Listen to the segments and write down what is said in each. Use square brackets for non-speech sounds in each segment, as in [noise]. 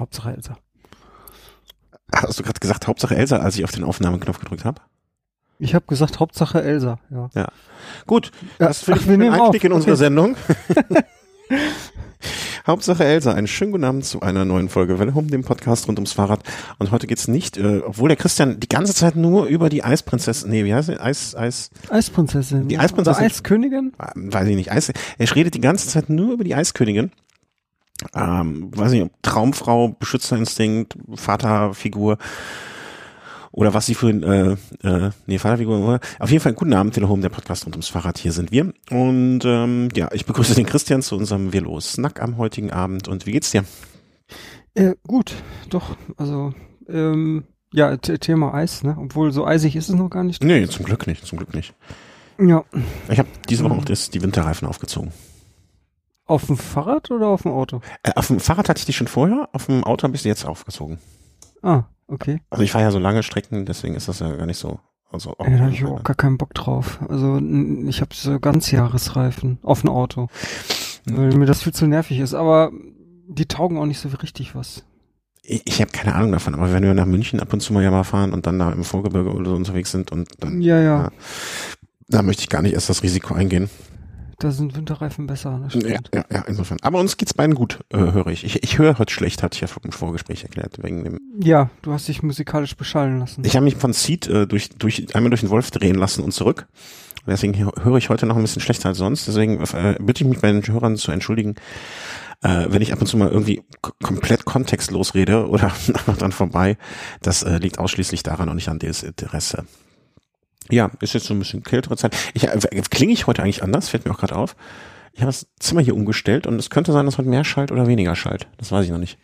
Hauptsache Elsa. Hast du gerade gesagt Hauptsache Elsa, als ich auf den Aufnahmeknopf gedrückt habe? Ich habe gesagt Hauptsache Elsa, ja. Ja. Gut, Ja, das finde ich einen nehmen Einstieg auf. in unsere Okay. Sendung. [laughs] [laughs] Hauptsache Elsa, einen schönen guten Abend zu einer neuen Folge Welle um dem Podcast rund ums Fahrrad. Und heute geht's nicht, äh, obwohl der Christian die ganze Zeit nur über die Eisprinzessin, nee, wie heißt sie? Eis, Eis, Eisprinzessin. Die. Eisprinzessin- Oder Eiskönigin? weiß ich nicht, Eis, er redet die ganze Zeit nur über die Eiskönigin. Ähm, weiß nicht, ob Traumfrau, Beschützerinstinkt, Vaterfigur oder was sie für ein, äh, äh, nee, Vaterfigur. Auf jeden Fall guten Abend, Telehome, der Podcast rund ums Fahrrad. Hier sind wir. Und ähm, ja, ich begrüße den Christian zu unserem Velo Snack am heutigen Abend. Und wie geht's dir? Äh, gut, doch. Also, ähm, ja, Thema Eis, ne? Obwohl so eisig ist es noch gar nicht. Nee, zum Glück nicht, zum Glück nicht. Ja. Ich habe diese Woche Mhm. auch das, die Winterreifen aufgezogen. Auf dem Fahrrad oder auf dem Auto? Äh, auf dem Fahrrad hatte ich die schon vorher, auf dem Auto habe ich sie jetzt aufgezogen. Ah, okay. Also ich fahre ja so lange Strecken, deswegen ist das ja gar nicht so. Also auch, Ja, da habe ich auch gar keinen Bock drauf. Also ich habe so Ganzjahresreifen auf dem Auto, weil mir das viel zu nervig ist. Aber die taugen auch nicht so richtig was. ich, ich habe keine Ahnung davon, aber wenn wir nach München ab und zu mal ja mal fahren und dann da im Vorgebirge oder so unterwegs sind und dann, Ja, ja, Ja. da möchte ich gar nicht erst das Risiko eingehen. Da sind Winterreifen besser. Das Ja, ja, ja, insofern. Aber uns geht's beiden gut, äh, höre ich. Ich, ich höre heute schlecht, hatte ich ja im Vorgespräch erklärt, wegen dem. ja, du hast dich musikalisch beschallen lassen. Ich habe mich von Seed äh, durch, durch, einmal durch den Wolf drehen lassen und zurück. Deswegen hö- höre ich heute noch ein bisschen schlechter als sonst. Deswegen äh, bitte ich mich bei den Hörern zu entschuldigen, äh, wenn ich ab und zu mal irgendwie komplett kontextlos rede oder [laughs] einfach dran vorbei. Das äh, liegt ausschließlich daran und nicht an Desinteresse. Ja, ist jetzt so ein bisschen kältere Zeit. Ich, äh, klinge ich heute eigentlich anders? Fällt mir auch gerade auf. Ich habe das Zimmer hier umgestellt und es könnte sein, dass heute mehr schallt oder weniger schallt. Das weiß ich noch nicht.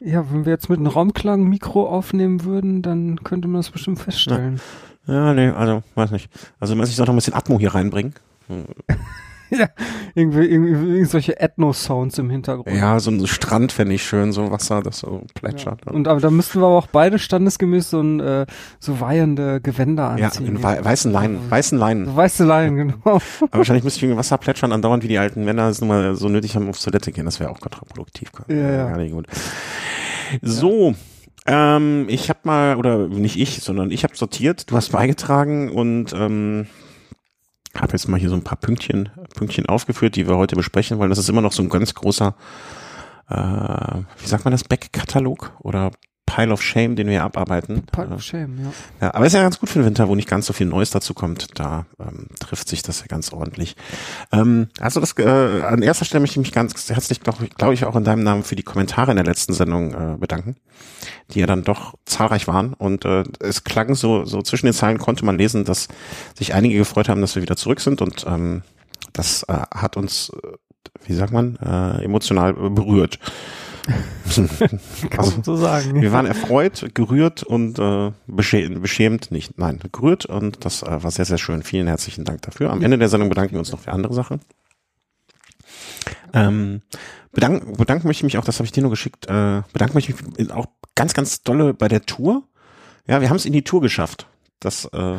Ja, wenn wir jetzt mit einem Raumklang-Mikro aufnehmen würden, dann könnte man das bestimmt feststellen. Ja, nee, also weiß nicht. Also muss ich doch noch ein bisschen Atmo hier reinbringen. [laughs] Ja, irgendwie, irgendwie, solche Ethno-Sounds im Hintergrund. Ja, so ein Strand fände ich schön, so Wasser, das so Ja. plätschert. Und aber da müssten wir aber auch beide standesgemäß so ein äh, so weihende Gewänder Ja, anziehen. in wei weißen Leinen, weißen Leinen. So weiße Leinen, genau. [laughs] Aber wahrscheinlich müsste ich irgendwie Wasser plätschern, andauernd wie die alten Männer es nun mal so nötig haben, aufs Toilette gehen. Das wäre auch kontraproduktiv. Ja, ja. Gar nicht gut. So, ähm, ich habe mal, oder nicht ich, sondern ich habe sortiert, du hast beigetragen und ähm, habe jetzt mal hier so ein paar Pünktchen, Pünktchen aufgeführt, die wir heute besprechen wollen. Das ist immer noch so ein ganz großer, äh, wie sagt man das, Backkatalog oder Pile of Shame, den wir abarbeiten. Pile Äh, of Shame, ja. ja, aber ist ja ganz gut für den Winter, wo nicht ganz so viel Neues dazu kommt. Da ähm, trifft sich das ja ganz ordentlich. Ähm, also das äh, an erster Stelle möchte ich mich ganz herzlich, glaube glaub ich, auch in deinem Namen für die Kommentare in der letzten Sendung äh, bedanken, die ja dann doch zahlreich waren. Und äh, es klang so, so zwischen den Zeilen konnte man lesen, dass sich einige gefreut haben, dass wir wieder zurück sind. Und ähm, das äh, hat uns, äh, wie sagt man, äh, emotional äh, berührt. [laughs] Kann man so sagen. wir waren erfreut, gerührt und äh, beschämt, nicht, nein, gerührt und das äh, war sehr, sehr schön. Vielen herzlichen Dank dafür. Am Ende der Sendung bedanken wir uns noch für andere Sachen. Ähm, bedanken, bedanken möchte ich mich auch, das habe ich dir nur geschickt, äh, bedanken möchte ich mich auch ganz, ganz dolle bei der Tour. Ja, wir haben es in die Tour geschafft. Das, äh, [laughs]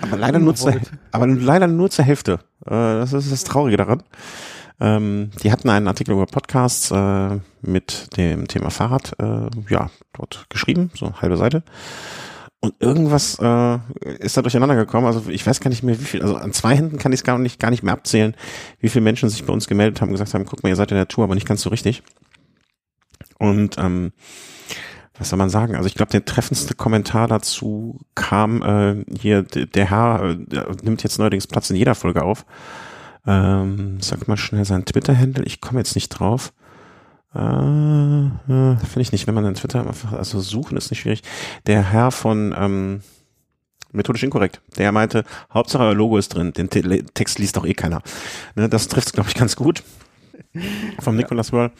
aber leider nur zur, aber leider nur zur Hälfte. Äh, das ist das Traurige daran. Ähm, die hatten einen Artikel über Podcasts äh, mit dem Thema Fahrrad, äh, ja, dort geschrieben, so eine halbe Seite. Und irgendwas äh, ist da durcheinander gekommen. Also ich weiß gar nicht mehr, wie viel. Also an zwei Händen kann ich es gar nicht, gar nicht mehr abzählen, wie viele Menschen sich bei uns gemeldet haben und gesagt haben, guck mal, ihr seid in der Tour, aber nicht ganz so richtig. Und ähm, was soll man sagen? Also ich glaube, der treffendste Kommentar dazu kam äh, hier, der Herr äh, nimmt jetzt neuerdings Platz in jeder Folge auf. Ähm, sag mal schnell sein Twitter-Handle, ich komme jetzt nicht drauf. Äh, äh, Finde ich nicht, wenn man dann Twitter einfach, also suchen ist nicht schwierig. Der Herr von ähm, Methodisch inkorrekt, der meinte, Hauptsache euer Logo ist drin, den Te Text liest doch eh keiner. Ne, das trifft glaube ich, ganz gut. Vom Nicholas Wörl. Ja,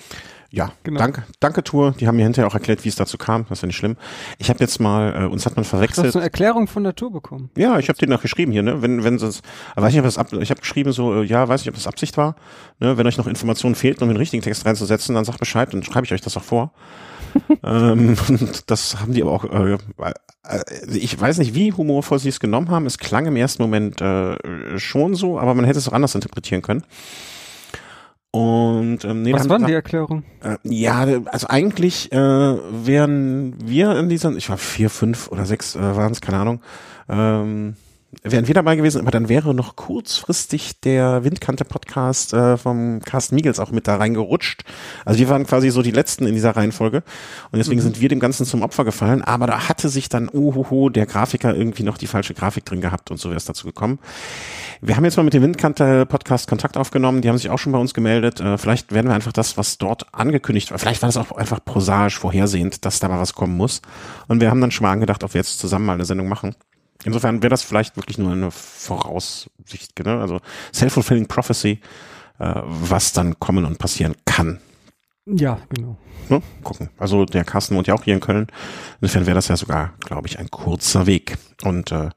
Genau. danke, danke Tour. Die haben mir hinterher auch erklärt, wie es dazu kam. Das ist ja nicht schlimm. Ich habe jetzt mal, äh, uns hat man Du hast verwechselt. eine Erklärung von der Tour bekommen. Ja, ich habe den noch geschrieben hier, ne? Wenn wenn es weiß nicht, ob das ab, ich habe geschrieben so, äh, ja, weiß nicht, ob das Absicht war, ne? Wenn euch noch Informationen fehlt, um den richtigen Text reinzusetzen, dann sagt Bescheid, dann schreibe ich euch das auch vor. [laughs] ähm, und das haben die aber auch äh, äh, ich weiß nicht, wie humorvoll sie es genommen haben. Es klang im ersten Moment äh, schon so, aber man hätte es auch anders interpretieren können. Und ähm, nee, Was war denn die Erklärung? Äh, ja, also eigentlich äh, wären wir in dieser, ich war vier, fünf oder sechs äh, waren es, keine Ahnung, ähm, wären wir dabei gewesen, aber dann wäre noch kurzfristig der Windkante-Podcast äh, vom Carsten Miegels auch mit da reingerutscht. Also wir waren quasi so die Letzten in dieser Reihenfolge und deswegen sind wir dem Ganzen zum Opfer gefallen, aber da hatte sich dann, uhuhu, der Grafiker irgendwie noch die falsche Grafik drin gehabt und so wäre es dazu gekommen. Wir haben jetzt mal mit dem Windkante-Podcast Kontakt aufgenommen. Die haben sich auch schon bei uns gemeldet. Äh, vielleicht werden wir einfach das, was dort angekündigt war, vielleicht war das auch einfach prosaisch vorhersehend, dass da mal was kommen muss. Und wir haben dann schon mal angedacht, ob wir jetzt zusammen mal eine Sendung machen. Insofern wäre das vielleicht wirklich nur eine Voraussicht, ne? also self-fulfilling prophecy, äh, was dann kommen und passieren kann. Ja, genau. Ne? Gucken. Also der Carsten wohnt ja auch hier in Köln. Insofern wäre das ja sogar, glaube ich, ein kurzer Weg. Und äh,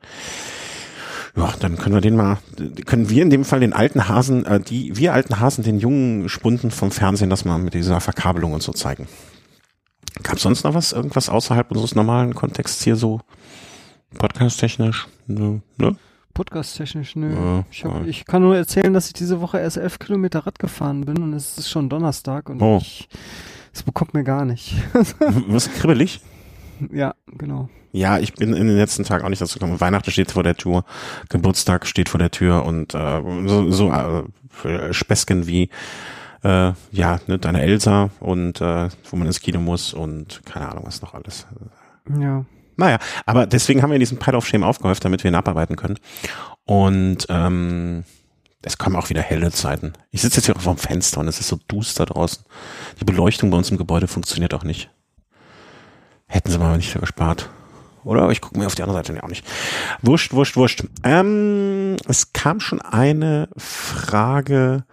ja, dann können wir den mal, können wir in dem Fall den alten Hasen, äh, die, wir alten Hasen, den jungen Spunden vom Fernsehen das mal mit dieser Verkabelung und so zeigen. Gab sonst noch was, irgendwas außerhalb unseres normalen Kontexts hier so podcast-technisch? Ne? ne? Podcast-technisch, nö. Ja, ich, hab, ja. ich kann nur erzählen, dass ich diese Woche erst elf Kilometer Rad gefahren bin und es ist schon Donnerstag und Oh. ich, es bekommt mir gar nicht. [laughs] Was kribbelig? ja, genau. Ja, ich bin in den letzten Tagen auch nicht dazu gekommen. Weihnachten steht vor der Tür, Geburtstag steht vor der Tür und äh, so, so äh, Späßchen wie äh, ja, ne, deine Elsa und äh, wo man ins Kino muss und keine Ahnung, was noch alles. Ja. Naja, aber deswegen haben wir diesen Pile of Shame aufgehäuft, damit wir ihn abarbeiten können. Und ähm, es kommen auch wieder helle Zeiten. Ich sitze jetzt hier vor dem Fenster und es ist so duster draußen. Die Beleuchtung bei uns im Gebäude funktioniert auch nicht. Hätten sie mal nicht gespart. Oder? Ich gucke mir auf die andere Seite auch nicht. Wurscht, wurscht, wurscht. Ähm, es kam schon eine Frage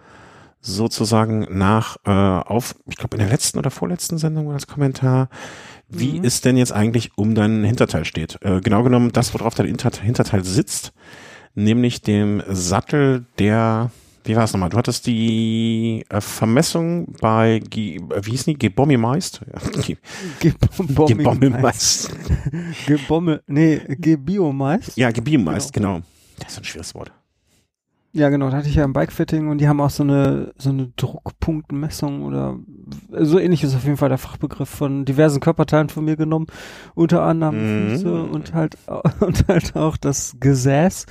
sozusagen nach äh, auf, ich glaube in der letzten oder vorletzten Sendung das Kommentar, wie Mhm. es denn jetzt eigentlich um deinen Hinterteil steht. Äh, genau genommen das, worauf dein Hinter Hinterteil sitzt, nämlich dem Sattel der, wie war es nochmal, du hattest die äh, Vermessung bei, G, äh, wie hieß die, Gebommi Meist? [laughs] Gebommi. Meist. Gebommel, nee, Gebiomeist. Ja, Gebommeist, genau. Das ist ein schweres Wort. Ja, genau, da hatte ich ja ein Bikefitting und die haben auch so eine, so eine Druckpunktmessung oder so ähnlich ist auf jeden Fall der Fachbegriff von diversen Körperteilen von mir genommen. Unter anderem Mhm. Füße und halt, [laughs] und halt auch das Gesäß.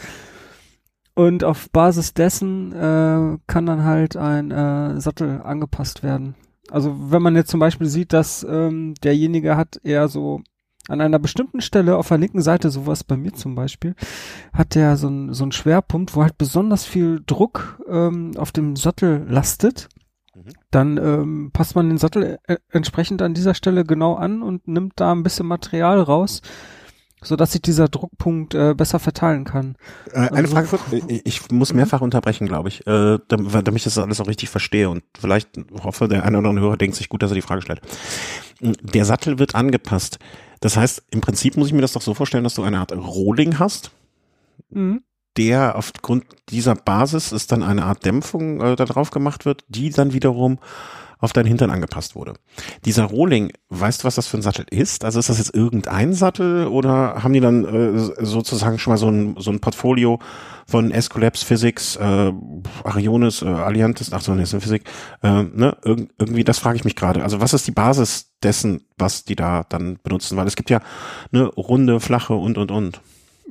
Und auf Basis dessen äh, kann dann halt ein äh, Sattel angepasst werden. Also wenn man jetzt zum Beispiel sieht, dass ähm, derjenige hat eher so an einer bestimmten Stelle auf der linken Seite, sowas bei mir zum Beispiel, hat der so ein so ein Schwerpunkt, wo halt besonders viel Druck ähm, auf dem Sattel lastet. Mhm. Dann ähm, passt man den Sattel äh, entsprechend an dieser Stelle genau an und nimmt da ein bisschen Material raus, so dass sich dieser Druckpunkt äh, besser verteilen kann. Äh, eine Also- Frage kurz. Ich, ich muss mehrfach unterbrechen, glaube ich, äh, damit, ich das alles auch richtig verstehe und vielleicht hoffe, der eine oder andere Hörer denkt sich gut, dass er die Frage stellt. Der Sattel wird angepasst. Das heißt, im Prinzip muss ich mir das doch so vorstellen, dass du eine Art Rohling hast, Mhm. der aufgrund dieser Basis ist dann eine Art Dämpfung äh, da drauf gemacht wird, die dann wiederum auf deinen Hintern angepasst wurde. Dieser Rohling, weißt du, was das für ein Sattel ist? Also ist das jetzt irgendein Sattel oder haben die dann äh, sozusagen schon mal so ein, so ein Portfolio von Escolabs Physics, äh, Arionis, äh, Alliantis, ach so, nee, ist eine Physik, äh, ne? Irg irgendwie, das frage ich mich gerade. Also was ist die Basis dessen, was die da dann benutzen? Weil es gibt ja ne, runde, flache und und und.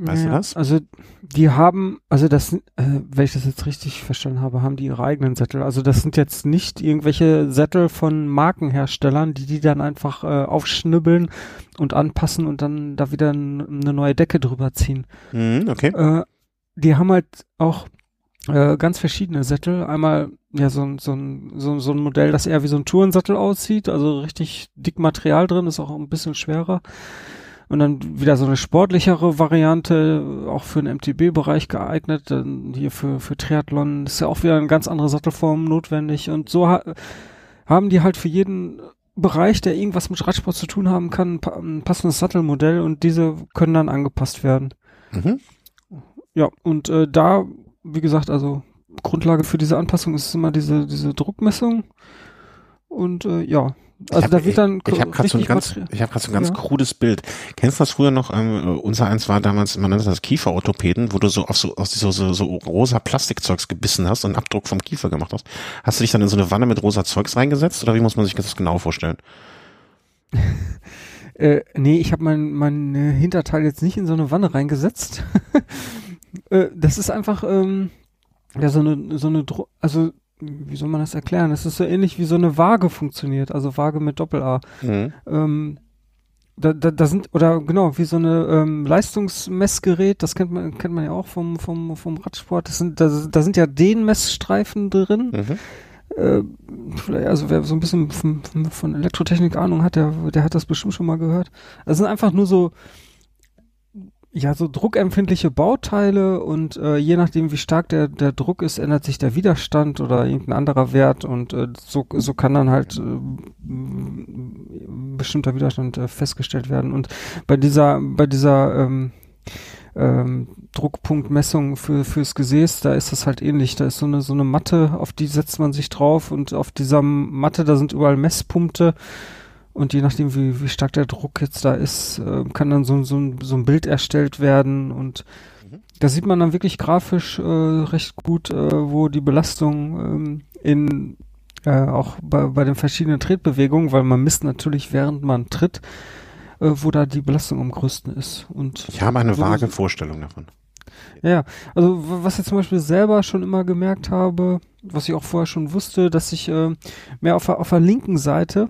Weißt du das? Also die haben, also das, äh, wenn ich das jetzt richtig verstanden habe, haben die ihre eigenen Sättel. Also das sind jetzt nicht irgendwelche Sättel von Markenherstellern, die die dann einfach äh, aufschnibbeln und anpassen und dann da wieder eine neue Decke drüber ziehen. Mhm, okay. Äh, die haben halt auch äh, ganz verschiedene Sättel. Einmal ja so ein, so, ein, so, so ein Modell, das eher wie so ein Tourensattel aussieht, also richtig dick Material drin, ist auch ein bisschen schwerer. Und dann wieder so eine sportlichere Variante, auch für den MTB-Bereich geeignet. Dann hier für, für Triathlon ist ja auch wieder eine ganz andere Sattelform notwendig. Und so ha haben die halt für jeden Bereich, der irgendwas mit Radsport zu tun haben kann, ein pa- ein passendes Sattelmodell und diese können dann angepasst werden. Mhm. Ja, und äh, da, wie gesagt, also Grundlage für diese Anpassung ist immer diese, diese Druckmessung. Und äh, ja, Also hab, da wird dann ich, ich habe gerade so ein ganz, ich habe gerade so ein ganz ja. krudes Bild. Kennst du das früher noch? Ähm, unser eins war damals, man nannte das Kieferorthopäden, wo du so auf so aus so, so, so rosa Plastikzeugs gebissen hast und einen Abdruck vom Kiefer gemacht hast. Hast du dich dann in so eine Wanne mit rosa Zeugs reingesetzt oder wie muss man sich das genau vorstellen? [laughs] äh, nee, ich habe mein mein Hinterteil jetzt nicht in so eine Wanne reingesetzt. [laughs] äh, das ist einfach ähm, ja so eine so eine Dro also wie soll man das erklären? Es ist so ähnlich wie so eine Waage funktioniert, also Waage mit Doppel-A. Mhm. Ähm, da, da, da sind, oder genau, wie so eine ähm, Leistungsmessgerät, das kennt man, kennt man ja auch vom, vom, vom Radsport. Das sind, da, da sind ja den Messstreifen drin. Mhm. Äh, also wer so ein bisschen von, von Elektrotechnik Ahnung hat, der, der hat das bestimmt schon mal gehört. Das sind einfach nur so ja, so druckempfindliche Bauteile und äh, je nachdem, wie stark der, der Druck ist, ändert sich der Widerstand oder irgendein anderer Wert und äh, so, so kann dann halt äh, bestimmter Widerstand äh, festgestellt werden. Und bei dieser, bei dieser ähm, ähm, Druckpunktmessung für fürs Gesäß, da ist das halt ähnlich. Da ist so eine so eine Matte, auf die setzt man sich drauf und auf dieser Matte, da sind überall Messpunkte und je nachdem, wie, wie stark der Druck jetzt da ist, äh, kann dann so, so, so ein Bild erstellt werden. Und mhm. da sieht man dann wirklich grafisch äh, recht gut, äh, wo die Belastung ähm, in äh, auch bei, bei den verschiedenen Tretbewegungen, weil man misst natürlich, während man tritt, äh, wo da die Belastung am größten ist. Und ich habe eine vage Vorstellung davon. Ja, also was ich zum Beispiel selber schon immer gemerkt habe, was ich auch vorher schon wusste, dass ich äh, mehr auf, auf der linken Seite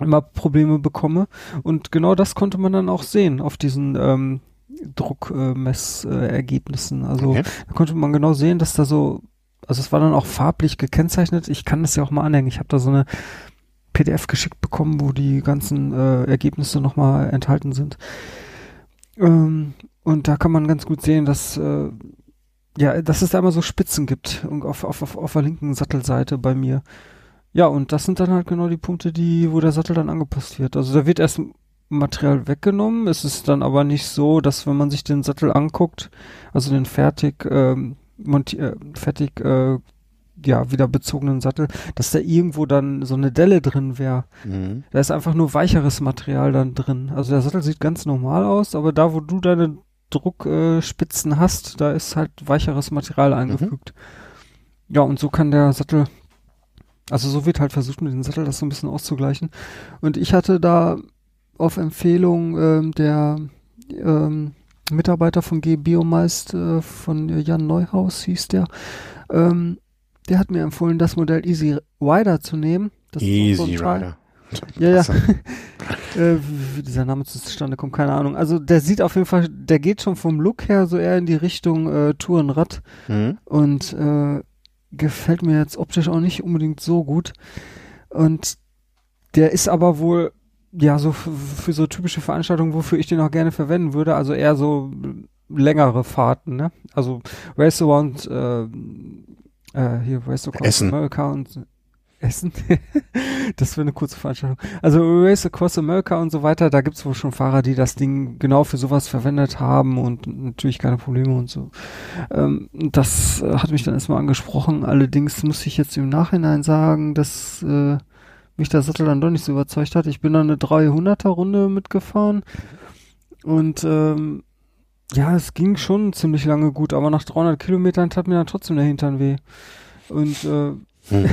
immer Probleme bekomme. Und genau das konnte man dann auch sehen auf diesen ähm, Druckmessergebnissen. Äh, also okay. da konnte man genau sehen, dass da so, also es war dann auch farblich gekennzeichnet. Ich kann das ja auch mal anhängen. Ich habe da so eine PDF geschickt bekommen, wo die ganzen äh, Ergebnisse nochmal enthalten sind. Ähm, und da kann man ganz gut sehen, dass äh, ja, dass es da immer so Spitzen gibt auf, auf, auf, auf der linken Sattelseite bei mir. Ja, und das sind dann halt genau die Punkte, die, wo der Sattel dann angepasst wird. Also da wird erst Material weggenommen. Es ist dann aber nicht so, dass wenn man sich den Sattel anguckt, also den fertig, ähm, monti äh, fertig, äh, ja, wieder bezogenen Sattel, dass da irgendwo dann so eine Delle drin wäre. Mhm. Da ist einfach nur weicheres Material dann drin. Also der Sattel sieht ganz normal aus, aber da, wo du deine Druckspitzen äh, hast, da ist halt weicheres Material mhm. eingefügt. Mhm. Ja, und so kann der Sattel also so wird halt versucht, mit dem Sattel das so ein bisschen auszugleichen. Und ich hatte da auf Empfehlung ähm, der ähm, Mitarbeiter von G Biomeist äh, von Jan Neuhaus hieß der, ähm, der hat mir empfohlen, das Modell Easy Rider zu nehmen. Das Easy so Rider. [laughs] Ja, ja. [laughs] äh, wie dieser Name zustande kommt, keine Ahnung. Also der sieht auf jeden Fall, der geht schon vom Look her so eher in die Richtung äh, Tourenrad. Mhm. Und äh, gefällt mir jetzt optisch auch nicht unbedingt so gut. Und der ist aber wohl, ja, so für so typische Veranstaltungen, wofür ich den auch gerne verwenden würde, also eher so längere Fahrten, ne? Also Race Around, äh, äh, hier Race Across Essen. America und Essen. [laughs] das wäre eine kurze Veranstaltung. Also Race Across America und so weiter, da gibt's wohl schon Fahrer, die das Ding genau für sowas verwendet haben und natürlich keine Probleme und so. Ähm, das äh, hat mich dann erstmal angesprochen. Allerdings muss ich jetzt im Nachhinein sagen, dass äh, mich der Sattel dann doch nicht so überzeugt hat. Ich bin dann eine 300er Runde mitgefahren und ähm, ja, es ging schon ziemlich lange gut, aber nach 300 Kilometern tat mir dann trotzdem der Hintern weh. Und äh, hm.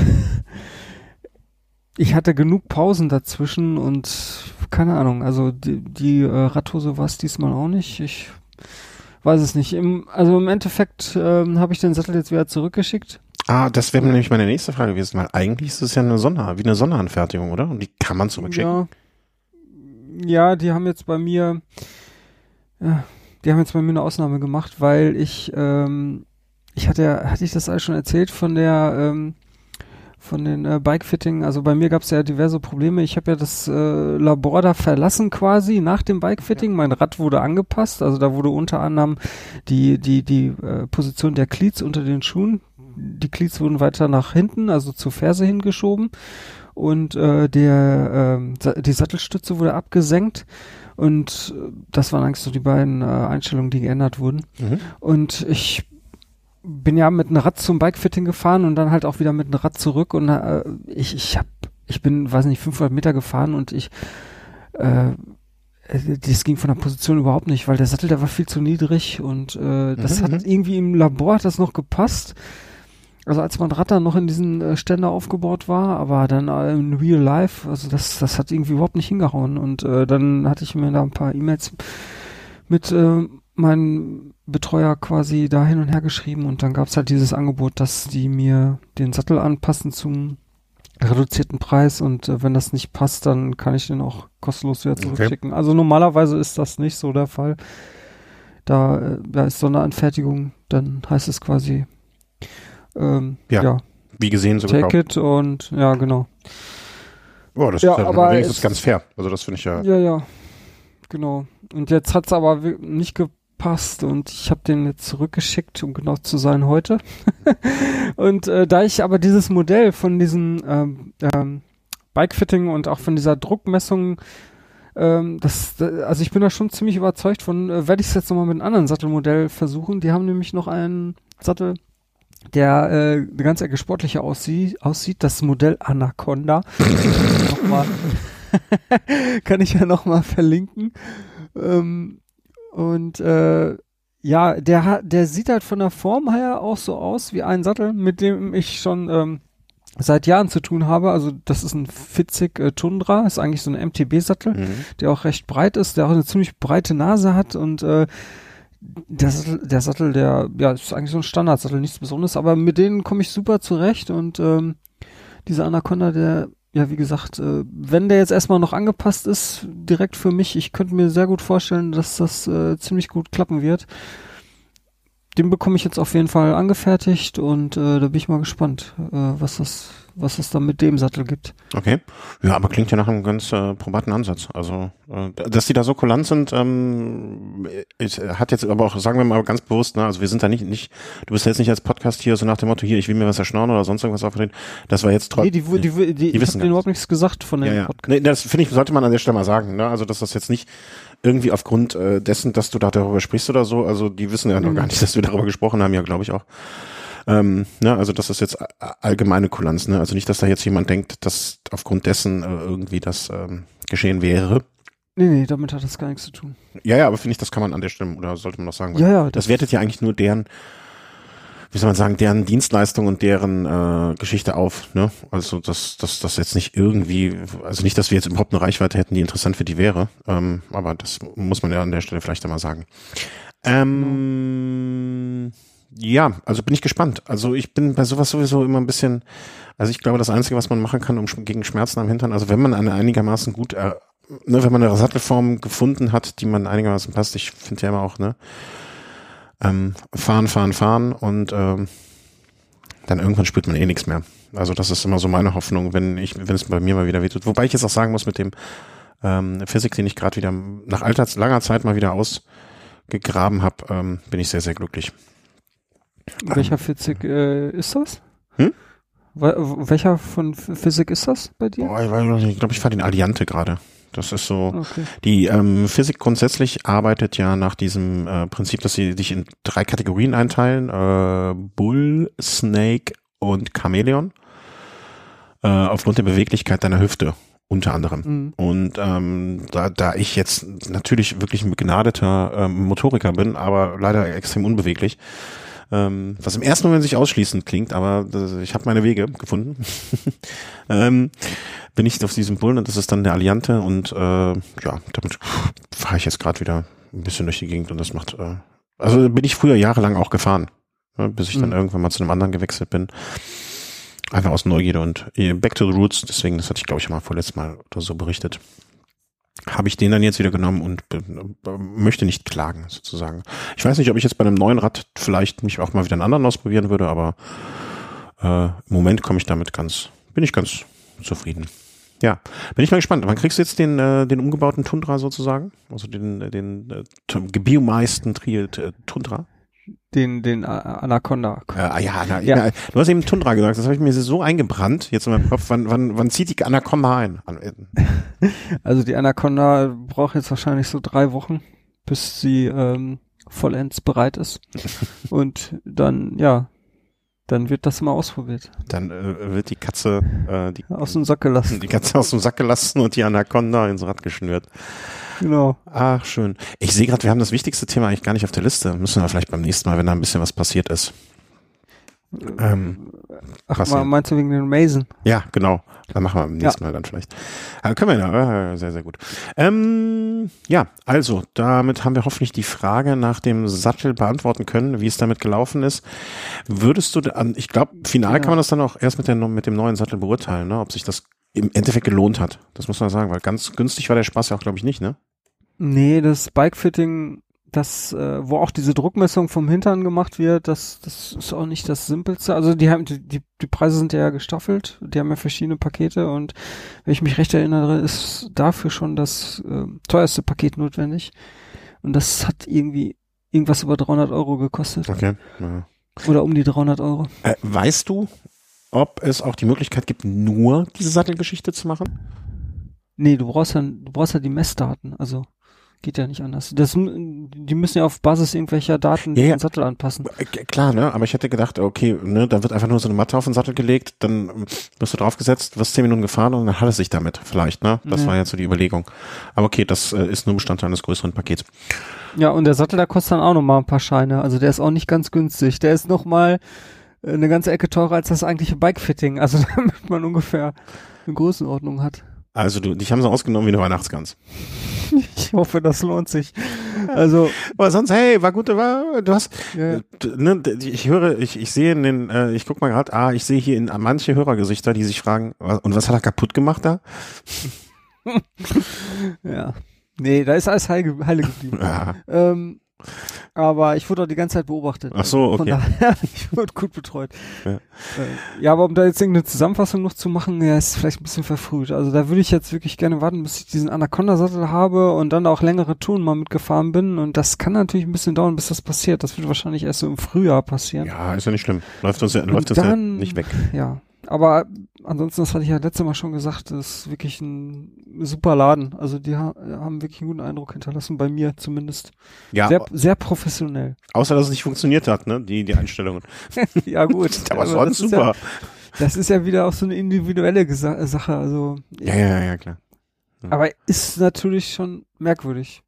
ich hatte genug Pausen dazwischen und keine Ahnung, also die, die äh, Radhose war es diesmal auch nicht. Ich weiß es nicht. Im, also im Endeffekt ähm, habe ich den Sattel jetzt wieder zurückgeschickt. Ah, das wäre nämlich meine nächste Frage gewesen, weil eigentlich ist es ja eine Sonder, wie eine Sonderanfertigung, oder? Und die kann man zurückschicken. Ja, ja die haben jetzt bei mir, ja, die haben jetzt bei mir eine Ausnahme gemacht, weil ich, ähm, ich hatte ja, hatte ich das alles schon erzählt von der, ähm, von den äh, Bikefitting. Also bei mir gab es ja diverse Probleme. Ich habe ja das äh, Labor da verlassen quasi nach dem Bikefitting. Ja. Mein Rad wurde angepasst. Also da wurde unter anderem die die die äh, Position der Cleats unter den Schuhen. Die Cleats wurden weiter nach hinten, also zur Ferse hingeschoben und äh, der äh, die Sattelstütze wurde abgesenkt. Und äh, das waren eigentlich so die beiden äh, Einstellungen, die geändert wurden. Mhm. Und ich bin ja mit einem Rad zum Bikefitting gefahren und dann halt auch wieder mit einem Rad zurück und äh, ich, ich habe ich bin, weiß nicht, 500 Meter gefahren und ich, äh, das ging von der Position überhaupt nicht, weil der Sattel, der war viel zu niedrig und äh, das Mhm, hat mhm. irgendwie im Labor hat das noch gepasst. Also als mein Rad dann noch in diesen äh, Ständer aufgebaut war, aber dann äh, in Real Life, also das, das hat irgendwie überhaupt nicht hingehauen. Und äh, dann hatte ich mir da ein paar E-Mails mit äh, meinem Betreuer quasi da hin und her geschrieben und dann gab's halt dieses Angebot, dass die mir den Sattel anpassen zum reduzierten Preis und äh, wenn das nicht passt, dann kann ich den auch kostenlos wieder Okay. zurückschicken. Also normalerweise ist das nicht so der Fall. Da, äh, da ist Sonderanfertigung, dann heißt es quasi ähm, Ja, ja, Wie gesehen so take it und ja, genau. Oh, das Ja, ist ja aber wenigstens es- ganz fair. Also das finde ich ja. Ja, ja, genau. Und jetzt hat's aber wi- nicht gepasst und ich habe den jetzt zurückgeschickt, um genau zu sein heute. [laughs] und äh, da ich aber dieses Modell von diesen ähm, ähm, Bikefitting und auch von dieser Druckmessung ähm, das, da- also ich bin da schon ziemlich überzeugt von, äh, werde ich es jetzt nochmal mit einem anderen Sattelmodell versuchen. Die haben nämlich noch einen Sattel, der äh, eine ganz Ecke sportlicher aussieht, aussieht das Modell Anaconda. [laughs] [laughs] kann ich ja nochmal verlinken. Ähm, und äh, ja, der hat, der sieht halt von der Form her auch so aus wie ein Sattel, mit dem ich schon ähm, seit Jahren zu tun habe. Also das ist ein Fitzig äh, Tundra, ist eigentlich so ein MTB-Sattel Mhm. der auch recht breit ist, der auch eine ziemlich breite Nase hat und äh, der Sattel, der Sattel, der ja ist eigentlich so ein Standardsattel, nichts Besonderes, aber mit denen komme ich super zurecht und ähm, dieser Anaconda, der ja wie gesagt, äh, wenn der jetzt erstmal noch angepasst ist, direkt für mich, ich könnte mir sehr gut vorstellen, dass das äh, ziemlich gut klappen wird. Den bekomme ich jetzt auf jeden Fall angefertigt und äh, da bin ich mal gespannt, äh, was das, was es dann mit dem Sattel gibt. Okay. Ja, aber klingt ja nach einem ganz äh, probaten Ansatz. Also, äh, dass die da so kulant sind, ähm, ich, hat jetzt aber auch, sagen wir mal ganz bewusst, ne, also wir sind da nicht, nicht, du bist jetzt nicht als Podcast hier so nach dem Motto, hier, ich will mir was erschnorren oder sonst irgendwas aufreden. Das war jetzt Nee, trotzdem. die, die, die, die, ich wissen gar denen überhaupt nichts gesagt von dem Ja, ja. Podcast. Nee, das finde ich, sollte man an der Stelle mal sagen. Ne? Also, dass das jetzt nicht irgendwie aufgrund äh, dessen, dass du da darüber sprichst oder so, also die wissen ja noch Mhm. gar nicht, dass wir darüber gesprochen haben, ja, glaube ich auch. Ähm, ne, also das ist jetzt allgemeine Kulanz, ne? Also nicht, dass da jetzt jemand denkt, dass aufgrund dessen äh, irgendwie das ähm, geschehen wäre. Nee, nee, damit hat das gar nichts zu tun. Ja, ja, aber finde ich, das kann man an der Stelle, oder sollte man noch sagen, Ja, ja, das wertet ja eigentlich nur deren, wie soll man sagen, deren Dienstleistung und deren äh, Geschichte auf. Ne? Also dass das, das jetzt nicht irgendwie, also nicht, dass wir jetzt überhaupt eine Reichweite hätten, die interessant für die wäre. Ähm, aber das muss man ja an der Stelle vielleicht einmal sagen. Ähm, ja, also bin ich gespannt. Also ich bin bei sowas sowieso immer ein bisschen, also ich glaube, das Einzige, was man machen kann, um gegen Schmerzen am Hintern, also wenn man eine einigermaßen gut, äh, ne, wenn man eine Sattelform gefunden hat, die man einigermaßen passt, ich finde ja immer auch, ne, ähm, fahren, fahren, fahren und ähm, dann irgendwann spürt man eh nichts mehr. Also das ist immer so meine Hoffnung, wenn ich, wenn es bei mir mal wieder wehtut. Wobei ich jetzt auch sagen muss, mit dem ähm, Physik, den ich gerade wieder nach alter, langer Zeit mal wieder ausgegraben habe, ähm, bin ich sehr, sehr glücklich. Welcher Physik äh, ist das? Hm? Wel- welcher von Ph- Physik ist das bei dir? Boah, ich, nicht, ich glaube, ich fahre den Alliante gerade. Das ist so. Okay. Die ähm, Physik grundsätzlich arbeitet ja nach diesem äh, Prinzip, dass sie dich in drei Kategorien einteilen. Äh, Bull, Snake und Chamäleon. Äh, aufgrund der Beweglichkeit deiner Hüfte unter anderem. Mhm. Und ähm, da, da ich jetzt natürlich wirklich ein begnadeter ähm, Motoriker bin, aber leider extrem unbeweglich, ähm, was im ersten Moment sich ausschließend klingt, aber das, ich habe meine Wege gefunden, [laughs] ähm, bin ich auf diesem Bullen und das ist dann der Alliante und äh, ja, damit fahre ich jetzt gerade wieder ein bisschen durch die Gegend und das macht, äh, also bin ich früher jahrelang auch gefahren, ne, bis ich dann Mhm. irgendwann mal zu einem anderen gewechselt bin. Einfach aus Neugierde und äh, back to the roots, deswegen, das hatte ich glaube ich mal vorletztes Mal oder so berichtet. Habe ich den dann jetzt wieder genommen und be- be- möchte nicht klagen, sozusagen. Ich weiß nicht, ob ich jetzt bei einem neuen Rad vielleicht mich auch mal wieder einen anderen ausprobieren würde, aber äh, im Moment komme ich damit ganz, bin ich ganz zufrieden. Ja, bin ich mal gespannt. Wann kriegst du jetzt den, äh, den umgebauten Tundra sozusagen? Also den, äh, den äh, gebiomeisten Triel äh, Tundra? Den, den Anaconda. Äh, ah ja, na, Ja. na, du hast eben Tundra gesagt, das habe ich mir so eingebrannt, jetzt in meinem Kopf. Wann, wann, wann zieht die Anaconda ein? Äh, [laughs] Also die Anaconda braucht jetzt wahrscheinlich so drei Wochen, bis sie ähm, vollends bereit ist. [laughs] Und dann, ja, Dann wird das mal ausprobiert. Dann äh, wird die Katze äh, die, Aus dem Sack gelassen. die Katze aus dem Sack gelassen und die Anaconda ins Rad geschnürt. Genau. Ach, schön. Ich sehe gerade, wir haben das wichtigste Thema eigentlich gar nicht auf der Liste. Müssen wir vielleicht beim nächsten Mal, wenn da ein bisschen was passiert ist. Ähm, Ach, passieren. mal, meinst du wegen den Mason? ja, genau. Dann machen wir beim nächsten Mal dann vielleicht. Aber können wir ja, sehr, sehr gut. Ähm, ja, also, damit haben wir hoffentlich die Frage nach dem Sattel beantworten können, wie es damit gelaufen ist. Würdest du, an, ich glaube, final Ja. kann man das dann auch erst mit, der, mit dem neuen Sattel beurteilen, ne? ob sich das im Endeffekt gelohnt hat. Das muss man sagen, weil ganz günstig war der Spaß ja auch, glaube ich, nicht, ne? Nee, das Bikefitting, das, äh, wo auch diese Druckmessung vom Hintern gemacht wird, das, das ist auch nicht das Simpelste. Also die haben, die, die Preise sind ja gestaffelt, die haben ja verschiedene Pakete und wenn ich mich recht erinnere, ist dafür schon das äh, teuerste Paket notwendig. Und das hat irgendwie irgendwas über 300 Euro gekostet. Okay. Ja. Oder um die 300 Euro. Äh, weißt du, ob es auch die Möglichkeit gibt, nur diese Sattelgeschichte zu machen? Nee, du brauchst ja, du brauchst ja die Messdaten, also geht ja nicht anders. Das, die müssen ja auf Basis irgendwelcher Daten Ja, ja. den Sattel anpassen. Äh, Klar, ne? Aber ich hätte gedacht, okay, ne, da wird einfach nur so eine Matte auf den Sattel gelegt, dann wirst du draufgesetzt, wirst zehn Minuten gefahren und dann hat es sich damit vielleicht, ne? Das Ja. war jetzt so die Überlegung. Aber okay, das äh, ist nur Bestandteil eines größeren Pakets. Ja, und der Sattel, der kostet dann auch noch mal ein paar Scheine. Also der ist auch nicht ganz günstig. Der ist noch mal äh, eine ganze Ecke teurer als das eigentliche Bikefitting. Also [laughs] damit man ungefähr eine Größenordnung hat. Also du, dich haben sie ausgenommen wie eine Weihnachtsgans. Ich hoffe, das lohnt sich. Also, Aber sonst, hey, war gut, war, du hast, ja, ne, ich höre, ich, ich sehe in den, äh, ich guck mal gerade, ah, ich sehe hier in manche Hörergesichter, die sich fragen, was, und was hat er kaputt gemacht da? [laughs] ja. Nee, da ist alles heile, heile geblieben. Ja. Ähm, aber ich wurde auch die ganze Zeit beobachtet. Ach so, Von okay. daher, [laughs] ich wurde gut betreut. Ja. Äh, ja, aber um da jetzt irgendeine Zusammenfassung noch zu machen, ja, ist vielleicht ein bisschen verfrüht. Also da würde ich jetzt wirklich gerne warten, bis ich diesen Anaconda-Sattel habe und dann auch längere Touren mal mitgefahren bin. Und das kann natürlich ein bisschen dauern, bis das passiert. Das wird wahrscheinlich erst so im Frühjahr passieren. Ja, ist ja nicht schlimm. Läuft uns ja, läuft ja dann- nicht weg. Ja. Aber ansonsten, das hatte ich ja letztes Mal schon gesagt, das ist wirklich ein super Laden. Also die ha haben wirklich einen guten Eindruck hinterlassen, bei mir zumindest. Ja, Sehr, sehr professionell. außer dass es nicht funktioniert hat, ne, die, die Einstellungen. [laughs] ja gut. [laughs] Aber das sonst super. Ja, das ist ja wieder auch so eine individuelle Gesa Sache. Also, Ja, ja, ja, klar. aber ist natürlich schon merkwürdig.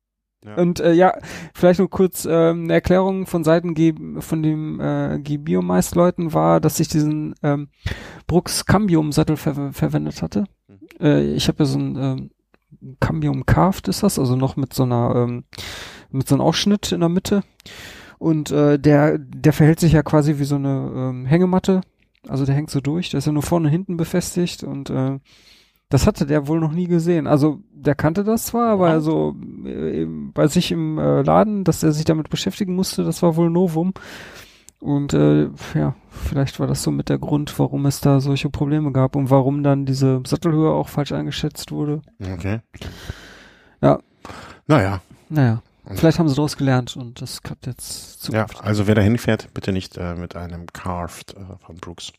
Ja. Und äh, ja, vielleicht nur kurz ähm, eine Erklärung von Seiten G von dem äh, G-Biomeist-Leuten war, dass ich diesen ähm, Brooks Cambium-Sattel ver verwendet hatte. Mhm. Äh, ich habe ja so ein ähm, Cambium Carved ist das, also noch mit so einer ähm, mit so einem Ausschnitt in der Mitte. Und äh, der der verhält sich ja quasi wie so eine ähm, Hängematte. Also der hängt so durch, der ist ja nur vorne und hinten befestigt und äh, das hatte der wohl noch nie gesehen. Also der kannte das zwar, aber Wow. also äh, bei sich im äh, Laden, dass er sich damit beschäftigen musste, das war wohl Novum. Und äh, ja, vielleicht war das so mit der Grund, warum es da solche Probleme gab und warum dann diese Sattelhöhe auch falsch eingeschätzt wurde. Okay. Ja. Naja. Naja, Und- vielleicht haben sie daraus gelernt und das klappt jetzt Ja, zukünftig. also wer da hinfährt, bitte nicht äh, mit einem Carved äh, von Brooks.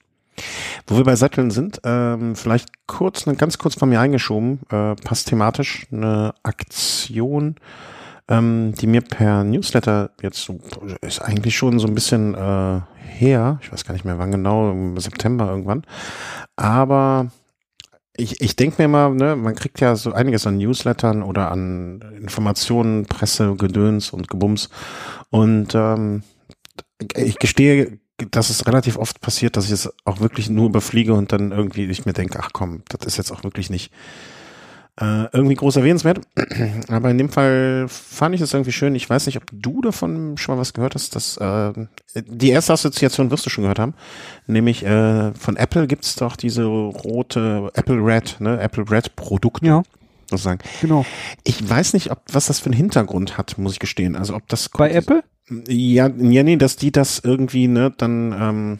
Wo wir bei Satteln sind, ähm, vielleicht kurz, ne, ganz kurz von mir eingeschoben, äh, passt thematisch eine Aktion, ähm, die mir per Newsletter jetzt so, ist eigentlich schon so ein bisschen äh, her, ich weiß gar nicht mehr wann genau, im September irgendwann, aber ich, ich denke mir mal, ne, man kriegt ja so einiges an Newslettern oder an Informationen, Presse, Gedöns und Gebums. Und ähm, ich gestehe, dass es relativ oft passiert, dass ich es auch wirklich nur überfliege und dann irgendwie ich mir denke, ach komm, das ist jetzt auch wirklich nicht äh, irgendwie groß erwähnenswert. [clears throat] Aber in dem Fall fand ich es irgendwie schön. Ich weiß nicht, ob du davon schon mal was gehört hast. Dass, äh, die erste Assoziation wirst du schon gehört haben. Nämlich äh, von Apple gibt's doch diese rote Apple Red, ne, Apple Red Produkte. Ja, Sozusagen. genau. Ich weiß nicht, ob was das für einen Hintergrund hat, muss ich gestehen. Also ob das Bei Apple? Ja, ja, nee, dass die das irgendwie, ne, dann ähm,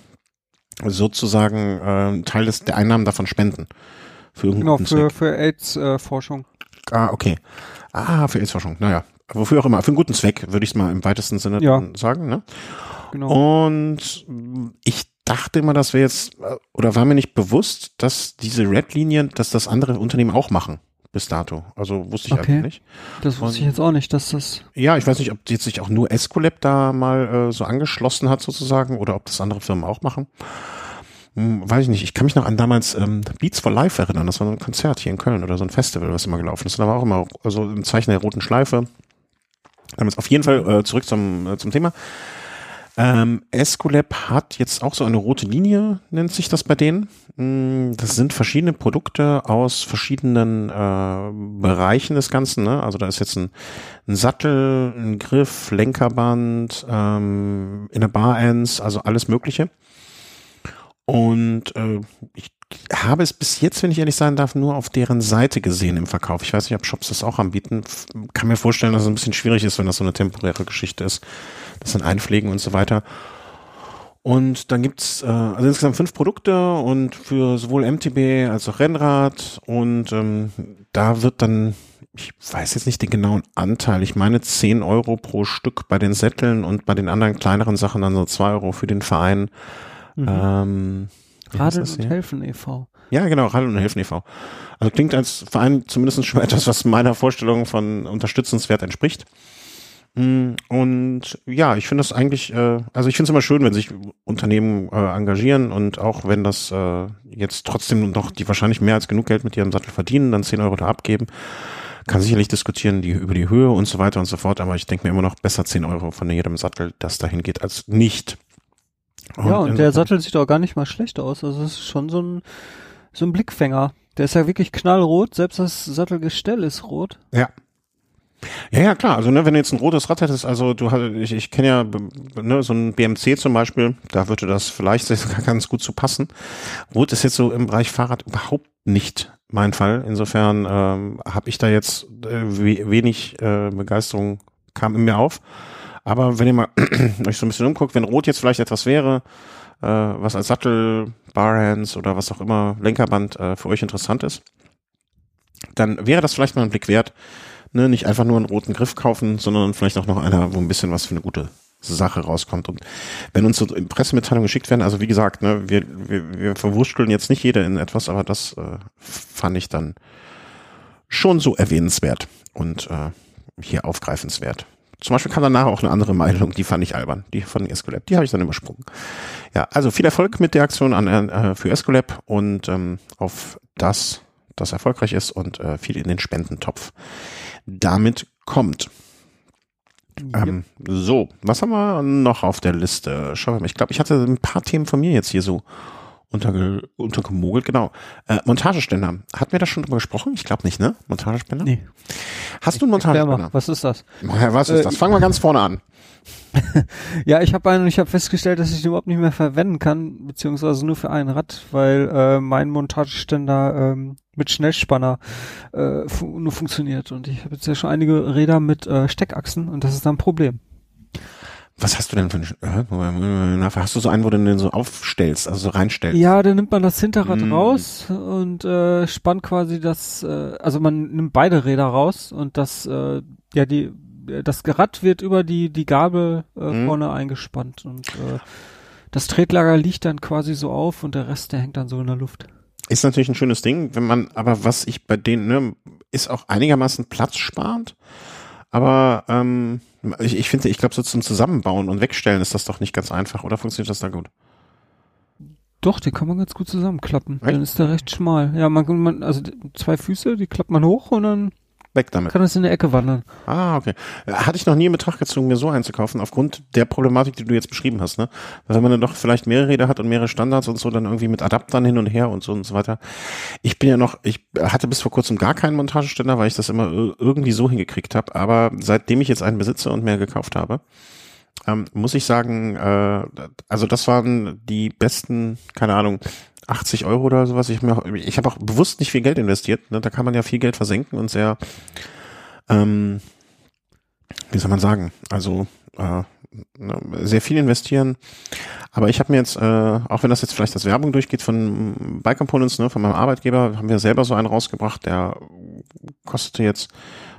sozusagen äh, Teil des, der Einnahmen davon spenden. Für Genau, irgendeinen für, Zweck. für AIDS-Forschung. Ah, okay. Ah, für AIDS-Forschung, naja. Wofür auch immer, für einen guten Zweck, würde ich es mal im weitesten Sinne Ja. sagen, ne? genau. Und ich dachte immer, dass wir jetzt, äh, oder war mir nicht bewusst, dass diese Red-Linien, dass das andere Unternehmen auch machen. Bis dato. Also wusste ich Okay. einfach nicht. Das wusste Und- ich jetzt auch nicht, dass das. Ja, ich weiß nicht, ob jetzt sich auch nur Escolab da mal äh, so angeschlossen hat sozusagen oder ob das andere Firmen auch machen. Hm, weiß ich nicht. Ich kann mich noch an damals ähm, Beats for Life erinnern. Das war so ein Konzert hier in Köln oder so ein Festival, was immer gelaufen ist. Da war auch immer so ein Zeichen der roten Schleife. Damals auf jeden Fall äh, zurück zum, äh, zum Thema. Ähm, Escolab hat jetzt auch so eine rote Linie, nennt sich das bei denen. Mm, Das sind verschiedene Produkte aus verschiedenen äh, Bereichen des Ganzen. Ne? Also da ist jetzt ein, ein Sattel, ein Griff, Lenkerband, ähm, in der Bar-Ends, also alles Mögliche. Und äh, ich habe es bis jetzt, wenn ich ehrlich sein darf, nur auf deren Seite gesehen im Verkauf. Ich weiß nicht, ob Shops das auch anbieten. Kann mir vorstellen, dass es ein bisschen schwierig ist, wenn das so eine temporäre Geschichte ist. Das dann einpflegen und so weiter. Und dann gibt's äh, also insgesamt fünf Produkte und für sowohl MTB als auch Rennrad und ähm, da wird dann, ich weiß jetzt nicht den genauen Anteil, ich meine 10 Euro pro Stück bei den Sätteln und bei den anderen kleineren Sachen dann so 2 Euro für den Verein. Mhm. Ähm, Radeln das und hier? Helfen e.V. Ja, genau, Radeln und Helfen e.V. Also klingt als Verein zumindest schon [laughs] etwas, was meiner Vorstellung von unterstützenswert entspricht. Mm, Und ja, ich finde das eigentlich, äh, also ich finde es immer schön, wenn sich Unternehmen äh, engagieren und auch wenn das äh, jetzt trotzdem noch die wahrscheinlich mehr als genug Geld mit ihrem Sattel verdienen, dann 10 Euro da abgeben. Kann sicherlich diskutieren die, über die Höhe und so weiter und so fort, aber ich denke mir immer noch besser 10 Euro von jedem Sattel, das dahin geht, als nicht. Ja, und der Sattel sieht auch gar nicht mal schlecht aus. Also es ist schon so ein, so ein Blickfänger. Der ist ja wirklich knallrot. Selbst das Sattelgestell ist rot. Ja. Ja, ja, klar. Also, ne, wenn du jetzt ein rotes Rad hättest, also du hast, ich, ich kenne ja ne, so ein BMC zum Beispiel, da würde das vielleicht [laughs] sogar ganz gut zu passen. Rot ist jetzt so im Bereich Fahrrad überhaupt nicht mein Fall. Insofern ähm, habe ich da jetzt äh, we wenig äh, Begeisterung kam in mir auf. Aber wenn ihr mal [clears throat] euch so ein bisschen umguckt, wenn Rot jetzt vielleicht etwas wäre, äh, was als Sattel, Barhands oder was auch immer, Lenkerband äh, für euch interessant ist, dann wäre das vielleicht mal ein Blick wert. Ne, nicht einfach nur einen roten Griff kaufen, sondern vielleicht auch noch einer, wo ein bisschen was für eine gute Sache rauskommt. Und wenn uns so Pressemitteilungen geschickt werden, also wie gesagt, ne, wir, wir, wir verwurschteln jetzt nicht jeder in etwas, aber das äh, fand ich dann schon so erwähnenswert und äh, hier aufgreifenswert. Zum Beispiel kam danach auch eine andere Meinung, die fand ich albern, die von Escolab, die habe ich dann übersprungen. Ja, also viel Erfolg mit der Aktion an, äh, für Escolab und ähm, auf das, das erfolgreich ist und äh, viel in den Spendentopf damit kommt. Ähm, so, was haben wir noch auf der Liste? Schauen wir mal. Ich glaube, ich hatte ein paar Themen von mir jetzt hier so unterge untergemogelt. Genau. Äh, Montageständer. Hatten wir da schon drüber gesprochen? Ich glaube nicht, ne? Montageständer? Nee. Hast du einen Montageständer? was ist das? Was ist Äh, das? Fangen wir ganz vorne an. [laughs] Ja, ich habe einen und ich habe festgestellt, dass ich den überhaupt nicht mehr verwenden kann, beziehungsweise nur für ein Rad, weil äh, mein Montageständer ähm, mit Schnellspanner äh, fu nur funktioniert. Und ich habe jetzt ja schon einige Räder mit äh, Steckachsen und das ist dann ein Problem. Was hast du denn für einen, äh, hast du so einen, wo du den so aufstellst, also so reinstellst? Ja, dann nimmt man das Hinterrad Mm. raus und äh, spannt quasi das, äh, also man nimmt beide Räder raus und das, äh, ja, die, das Rad wird über die, die Gabel äh, Mm. vorne eingespannt und äh, das Tretlager liegt dann quasi so auf und der Rest, der hängt dann so in der Luft. Ist natürlich ein schönes Ding, wenn man, aber was ich bei denen, ne, ist auch einigermaßen platzsparend. Aber ähm, ich, ich finde, ich glaube, so zum Zusammenbauen und Wegstellen ist das doch nicht ganz einfach, oder funktioniert das da gut? Doch, die kann man ganz gut zusammenklappen. Echt? Dann ist der recht schmal. Ja, man, man also zwei Füße, die klappt man hoch und dann Weg damit. kann das in der Ecke wandern. Ah, okay. Hatte ich noch nie in Betracht gezogen, mir so einzukaufen, aufgrund der Problematik, die du jetzt beschrieben hast, ne? Weil wenn man dann doch vielleicht mehrere Räder hat und mehrere Standards und so, dann irgendwie mit Adaptern hin und her und so und so weiter. Ich bin ja noch, ich hatte bis vor kurzem gar keinen Montageständer, weil ich das immer ir- irgendwie so hingekriegt habe. Aber seitdem ich jetzt einen besitze und mehr gekauft habe, ähm, muss ich sagen, äh, also das waren die besten, keine Ahnung, 80 Euro oder sowas. Ich, mir- ich habe auch bewusst nicht viel Geld investiert. Ne? Da kann man ja viel Geld versenken und sehr, ähm, wie soll man sagen, also äh, ne, sehr viel investieren. Aber ich habe mir jetzt, äh, auch wenn das jetzt vielleicht als Werbung durchgeht von Bike Components, ne, von meinem Arbeitgeber, haben wir selber so einen rausgebracht, der kostete jetzt,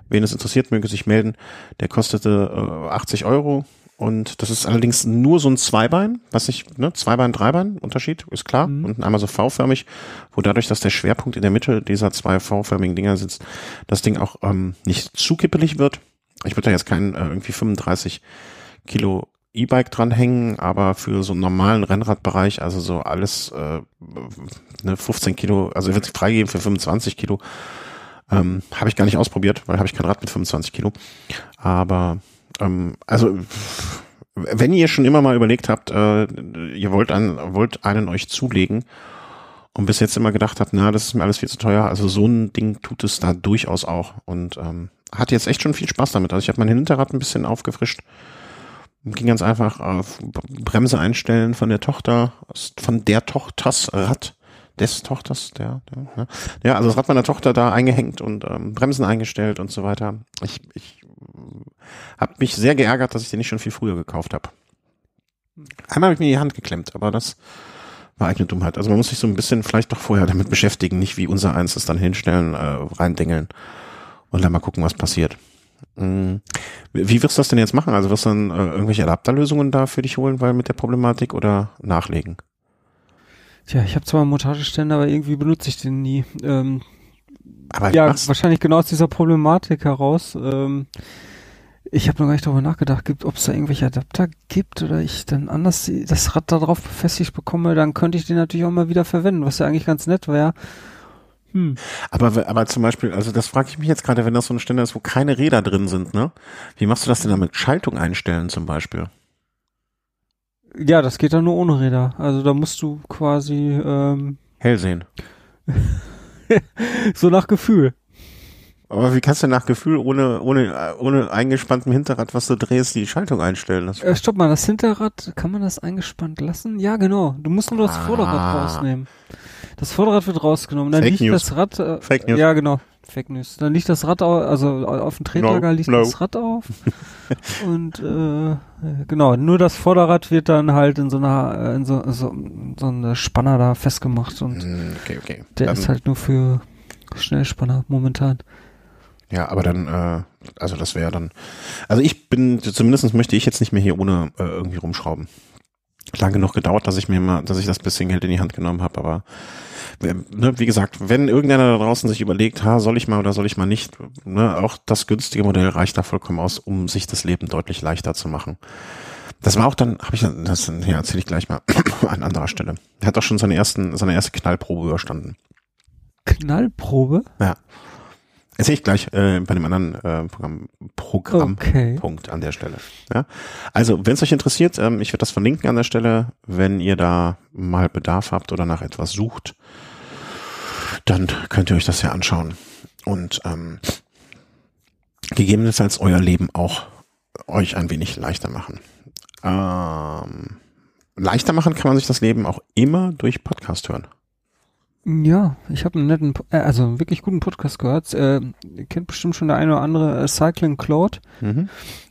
wen es interessiert, möge sich melden, der kostete äh, 80 Euro Und das ist allerdings nur so ein Zweibein, was ich, ne, Zweibein, Dreibein, Unterschied, ist klar. Mhm. Und einmal so V-förmig, wo dadurch, dass der Schwerpunkt in der Mitte dieser zwei V-förmigen Dinger sitzt, das Ding auch ähm, nicht zu kippelig wird. Ich würde da jetzt keinen äh, irgendwie 35 Kilo E-Bike dranhängen, aber für so einen normalen Rennradbereich, also so alles äh, ne, 15 Kilo, also wird freigegeben für 25 Kilo, ähm, habe ich gar nicht ausprobiert, weil habe ich kein Rad mit 25 Kilo. Aber ähm, also wenn ihr schon immer mal überlegt habt, äh, ihr wollt einen, wollt einen euch zulegen und bis jetzt immer gedacht habt, na, das ist mir alles viel zu teuer, also so ein Ding tut es da durchaus auch und ähm, hat jetzt echt schon viel Spaß damit. Also ich habe mein Hinterrad ein bisschen aufgefrischt ging ganz einfach auf Bremse einstellen von der Tochter, von der Tochters Rad, des Tochters, der, der ja. ja, also das Rad meiner Tochter da eingehängt und ähm, Bremsen eingestellt und so weiter. Ich, ich habe mich sehr geärgert, dass ich den nicht schon viel früher gekauft habe. Einmal habe ich mir die Hand geklemmt, aber das war eine Dummheit. Also man muss sich so ein bisschen vielleicht doch vorher damit beschäftigen, nicht wie unser eins es dann hinstellen, äh, reindengeln und dann mal gucken, was passiert. Mhm. Wie wirst du das denn jetzt machen? Also wirst du dann äh, irgendwelche Adapterlösungen da für dich holen, weil mit der Problematik oder nachlegen? Tja, ich habe zwar einen Montageständer, aber irgendwie benutze ich den nie. Ähm, aber ja, wahrscheinlich genau aus dieser Problematik heraus. Ähm, ich habe noch gar nicht darüber nachgedacht, ob es da irgendwelche Adapter gibt oder ich dann anders das Rad da drauf befestigt bekomme, dann könnte ich den natürlich auch mal wieder verwenden, was ja eigentlich ganz nett wäre. Hm. Aber, aber zum Beispiel, also das frage ich mich jetzt gerade, wenn das so ein Ständer ist, wo keine Räder drin sind, ne? Wie machst du das denn damit? Schaltung einstellen zum Beispiel? Ja, das geht dann nur ohne Räder. Also da musst du quasi ähm, hell sehen. [laughs] [laughs] so nach Gefühl. Aber wie kannst du nach Gefühl ohne, ohne, ohne eingespanntem Hinterrad, was du drehst, die Schaltung einstellen? Das äh, stopp mal, das Hinterrad, kann man das eingespannt lassen? Ja, genau. Du musst nur das ah. Vorderrad rausnehmen. Das Vorderrad wird rausgenommen. Dann Fake liegt News. das Rad. Äh, Fake News. Ja, genau. Fake News. Dann liegt das Rad auf, also auf dem Tretlager no, liegt no. das Rad auf. [laughs] und äh, genau, nur das Vorderrad wird dann halt in so einer, äh, in so, so, so eine Spanner da festgemacht und hm, okay, okay. der dann, ist halt nur für Schnellspanner momentan. Ja, aber dann, äh, also das wäre dann, also ich bin, zumindest möchte ich jetzt nicht mehr hier ohne äh, irgendwie rumschrauben. Lang genug gedauert, dass ich mir mal, dass ich das bisschen Geld in die Hand genommen habe, aber ne, wie gesagt, wenn irgendeiner da draußen sich überlegt, ha, soll ich mal oder soll ich mal nicht, ne, auch das günstige Modell reicht da vollkommen aus, um sich das Leben deutlich leichter zu machen. Das war auch dann, habe ich, das hier erzähle ich gleich mal [clears throat] an anderer Stelle. Er hat doch schon seine ersten, seine erste Knallprobe überstanden. Knallprobe? Ja. Erzähle ich gleich äh, bei dem anderen äh, Programm, Programmpunkt okay. an der Stelle. Ja? Also, wenn es euch interessiert, ähm, ich werde das verlinken an der Stelle, wenn ihr da mal Bedarf habt oder nach etwas sucht, dann könnt ihr euch das ja anschauen und ähm, gegebenenfalls euer Leben auch euch ein wenig leichter machen. Ähm, leichter machen kann man sich das Leben auch immer durch Podcast hören. Ja, ich habe einen netten, äh, also einen wirklich guten Podcast gehört. Äh, ihr kennt bestimmt schon der eine oder andere äh, Cycling Claude. Mhm.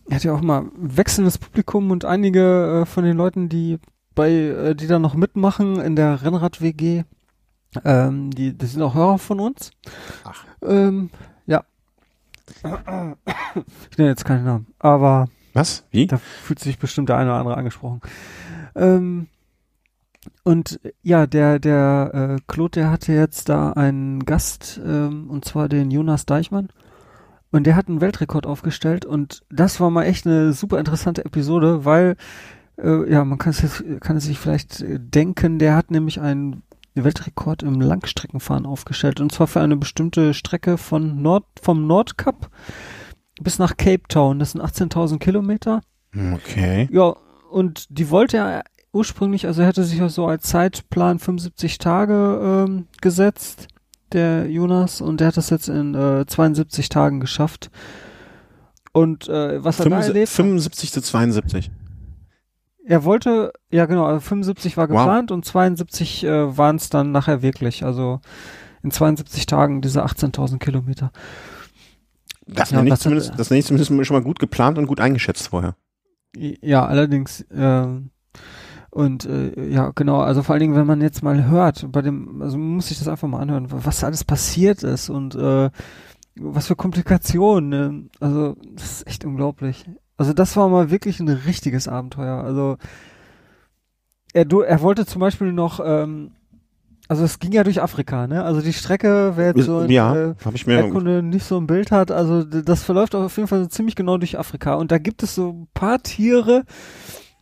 Er hat ja auch mal wechselndes Publikum und einige äh, von den Leuten, die bei, äh, die da noch mitmachen in der Rennrad-WG, ähm, die, die sind auch Hörer von uns. Ach. Ähm, ja. [coughs] Ich nenne jetzt keinen Namen, aber. Was? Wie? Da fühlt sich bestimmt der eine oder andere angesprochen. Ähm, und ja, der, der äh, Claude, der hatte jetzt da einen Gast, ähm, und zwar den Jonas Deichmann. Und der hat einen Weltrekord aufgestellt und das war mal echt eine super interessante Episode, weil, äh, ja, man kann es, jetzt, kann es sich vielleicht denken, der hat nämlich einen Weltrekord im Langstreckenfahren aufgestellt und zwar für eine bestimmte Strecke von Nord, vom Nordkap bis nach Cape Town. Das sind 18.000 Kilometer. Okay. Ja, und die wollte er ursprünglich, also er hätte sich auch so als Zeitplan 75 Tage ähm, gesetzt, der Jonas, und der hat das jetzt in äh, 72 Tagen geschafft. Und äh, was er 75, da erlebt 75 zu 72. Er wollte, ja genau, also 75 war geplant wow. und 72 äh, waren es dann nachher wirklich. Also in 72 Tagen diese 18.000 Kilometer. Das, ja, nenne ich zumindest, hat, das nenne ich zumindest schon mal gut geplant und gut eingeschätzt vorher. Ja, allerdings, äh, und äh, ja, genau, also vor allen Dingen, wenn man jetzt mal hört, bei dem, also man muss sich das einfach mal anhören, was alles passiert ist und äh, was für Komplikationen. Ne? Also, das ist echt unglaublich. Also das war mal wirklich ein richtiges Abenteuer. Also er, du, er wollte zum Beispiel noch, ähm, also es ging ja durch Afrika, ne? Also die Strecke, wer jetzt so ja, äh, ich mir Erdkunde nicht so ein Bild hat, also das verläuft auf jeden Fall ziemlich genau durch Afrika. Und da gibt es so ein paar Tiere,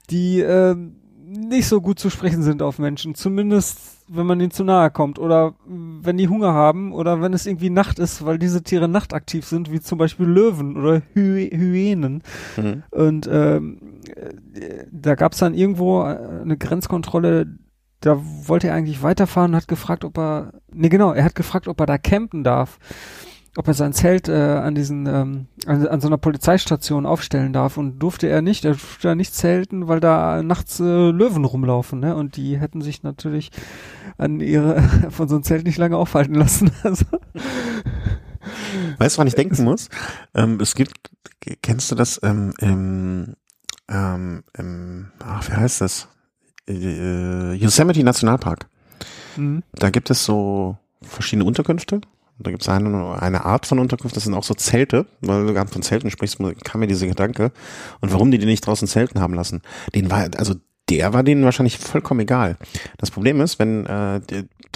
die ähm, nicht so gut zu sprechen sind auf Menschen. Zumindest, wenn man ihnen zu nahe kommt oder wenn die Hunger haben oder wenn es irgendwie Nacht ist, weil diese Tiere nachtaktiv sind, wie zum Beispiel Löwen oder Hy Hyänen. Mhm. Und ähm, äh, da gab es dann irgendwo eine Grenzkontrolle, da wollte er eigentlich weiterfahren und hat gefragt, ob er, nee genau, er hat gefragt, ob er da campen darf, ob er sein Zelt äh, an diesen, ähm, an, an so einer Polizeistation aufstellen darf und durfte er nicht, er durfte da nicht zelten, weil da nachts äh, Löwen rumlaufen, ne? Und die hätten sich natürlich an ihre, [laughs] von so einem Zelt nicht lange aufhalten lassen. [laughs] Also, Weißt du, wann ich denken muss? Ähm, es gibt, kennst du das, ähm, ähm, ähm, ähm, ach, wie heißt das? Äh, Yosemite Nationalpark. mhm. Da gibt es so verschiedene Unterkünfte. Da gibt es eine, eine Art von Unterkunft, das sind auch so Zelte, weil du gerade von Zelten sprichst, kam mir dieser Gedanke. Und warum die die nicht draußen Zelten haben lassen? Den war, also der war denen wahrscheinlich vollkommen egal. Das Problem ist, wenn äh,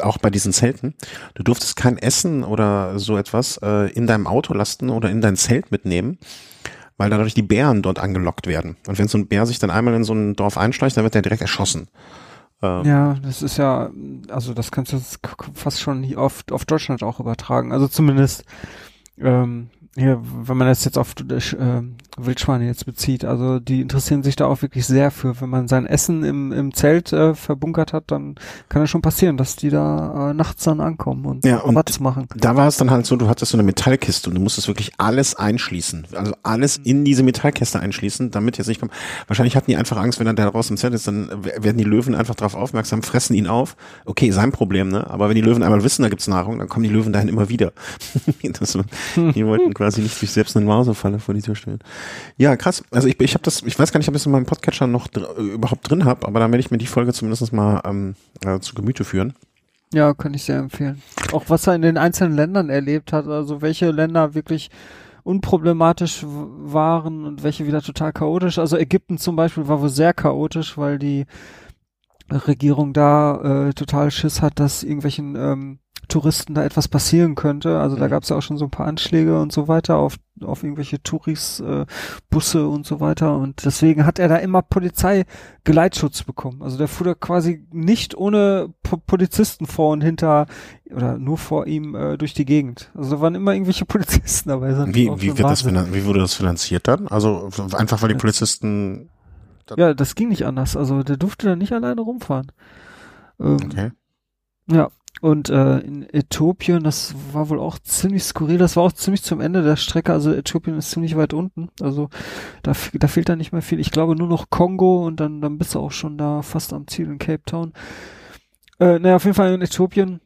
auch bei diesen Zelten, du durftest kein Essen oder so etwas äh, in deinem Auto lasten oder in dein Zelt mitnehmen, weil dadurch die Bären dort angelockt werden. Und wenn so ein Bär sich dann einmal in so ein Dorf einschleicht, dann wird er direkt erschossen. Ähm, Ja, das ist ja, also das kannst du fast schon auf, auf Deutschland auch übertragen. Also zumindest ähm, hier, wenn man das jetzt auf äh, Wildschweine jetzt bezieht, also die interessieren sich da auch wirklich sehr für. Wenn man sein Essen im, im Zelt äh, verbunkert hat, dann kann es schon passieren, dass die da äh, nachts dann ankommen und Ja, und Watz machen. Da war es dann halt so, du hattest so eine Metallkiste und du musstest wirklich alles einschließen. Also alles in diese Metallkiste einschließen, damit jetzt nicht kommt. Wahrscheinlich hatten die einfach Angst, wenn er da raus im Zelt ist, dann werden die Löwen einfach darauf aufmerksam, fressen ihn auf. Okay, sein Problem, ne? Aber wenn die Löwen einmal wissen, da gibt's Nahrung, dann kommen die Löwen dahin immer wieder. [laughs] das, [laughs] die wollten quasi nicht sich selbst eine Mausefalle vor die Tür stellen. Ja, krass. Also ich, ich habe das, ich weiß gar nicht, ob ich es in meinem Podcatcher noch dr überhaupt drin habe, aber dann werde ich mir die Folge zumindest mal ähm, äh, zu Gemüte führen. Ja, kann ich sehr empfehlen. Auch was er in den einzelnen Ländern erlebt hat, also welche Länder wirklich unproblematisch waren und welche wieder total chaotisch. Also Ägypten zum Beispiel war wohl sehr chaotisch, weil die Regierung da äh, total Schiss hat, dass irgendwelchen ähm, Touristen da etwas passieren könnte. Also da Mhm. gab es ja auch schon so ein paar Anschläge und so weiter auf, auf irgendwelche Touris, äh, Busse und so weiter. Und deswegen hat er da immer Polizeigeleitschutz bekommen. Also der fuhr da quasi nicht ohne po Polizisten vor und hinter oder nur vor ihm äh, durch die Gegend. Also da waren immer irgendwelche [laughs] Polizisten dabei. Wie, wie, wird das, Wahnsinn. wie wurde das finanziert dann? Also einfach weil die Ja. Polizisten. Ja, das ging nicht anders. Also der durfte da nicht alleine rumfahren. Ähm, Okay. Ja, und äh, in Äthiopien, das war wohl auch ziemlich skurril, das war auch ziemlich zum Ende der Strecke, also Äthiopien ist ziemlich weit unten, also da, da fehlt dann nicht mehr viel. Ich glaube nur noch Kongo und dann, dann bist du auch schon da fast am Ziel in Cape Town. Äh, naja, auf jeden Fall in Äthiopien.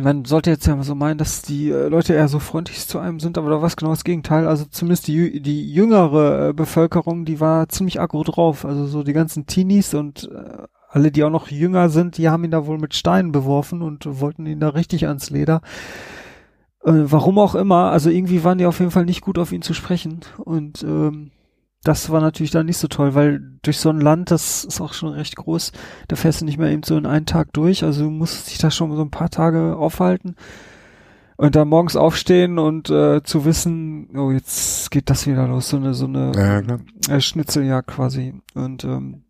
Man sollte jetzt ja so meinen, dass die äh, Leute eher so freundlich zu einem sind, aber da war es genau das Gegenteil. Also zumindest die, die jüngere äh, Bevölkerung, die war ziemlich aggro drauf. Also so die ganzen Teenies und äh, alle, die auch noch jünger sind, die haben ihn da wohl mit Steinen beworfen und wollten ihn da richtig ans Leder. Warum auch immer, also irgendwie waren die auf jeden Fall nicht gut auf ihn zu sprechen. Und ähm, das war natürlich dann nicht so toll, weil durch so ein Land, das ist auch schon recht groß, da fährst du nicht mehr eben so in einen Tag durch. Also du musst dich da schon so ein paar Tage aufhalten. Und dann morgens aufstehen und äh, zu wissen, oh, jetzt geht das wieder los, so eine, so eine Ja, äh, Schnitzeljagd quasi. Und ähm,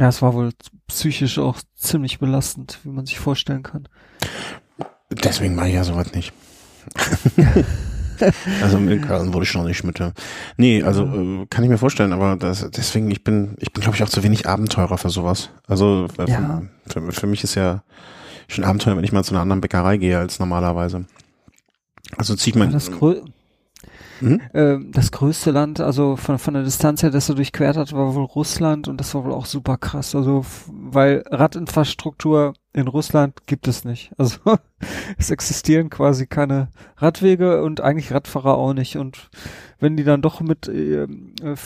ja, es war wohl psychisch auch ziemlich belastend, wie man sich vorstellen kann. Deswegen mache ich ja sowas nicht. [laughs] [laughs] also in Köln wurde ich noch nicht mit. Nee, also äh, kann ich mir vorstellen, aber das, deswegen, ich bin, ich bin, glaube ich, auch zu wenig Abenteurer für sowas. Also äh, Ja. für, für, für mich ist ja schon Abenteuer, wenn ich mal zu einer anderen Bäckerei gehe als normalerweise. Also zieht man. das, grö Mhm. äh, das größte Land, also von, von der Distanz her, das er durchquert hat, war wohl Russland und das war wohl auch super krass. Also, weil Radinfrastruktur in Russland gibt es nicht. Also, [laughs] es existieren quasi keine Radwege und eigentlich Radfahrer auch nicht. Und wenn die dann doch mit ähm, äh,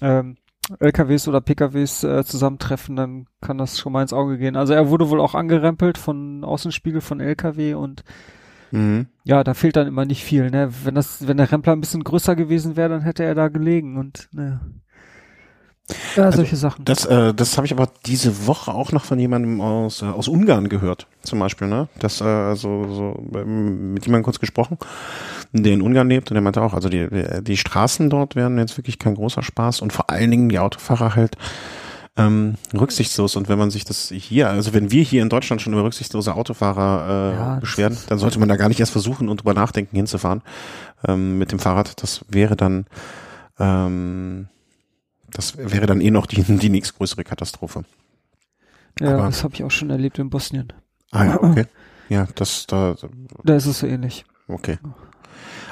ähm, LKWs oder PKWs äh, zusammentreffen, dann kann das schon mal ins Auge gehen. Also er wurde wohl auch angerempelt von Außenspiegel von LKW und Mhm. Ja, da fehlt dann immer nicht viel, ne? Wenn das, wenn der Rempler ein bisschen größer gewesen wäre, dann hätte er da gelegen und naja. Ja, Also, solche Sachen. Das, äh, das habe ich aber diese Woche auch noch von jemandem aus, äh, aus Ungarn gehört, zum Beispiel, ne? Das, äh, so, so, ähm, mit jemandem kurz gesprochen, der in Ungarn lebt und der meinte auch, also die, die Straßen dort werden jetzt wirklich kein großer Spaß und vor allen Dingen die Autofahrer halt ähm, rücksichtslos und wenn man sich das hier, also wenn wir hier in Deutschland schon über rücksichtslose Autofahrer äh, Ja, beschweren, dann sollte man da gar nicht erst versuchen und drüber nachdenken hinzufahren ähm, mit dem Fahrrad. Das wäre dann ähm, das wäre dann eh noch die, die nächstgrößere Katastrophe. ja, aber- das habe ich auch schon erlebt in Bosnien. Ah ja, okay. Ja, das da Da ist es so ähnlich. okay.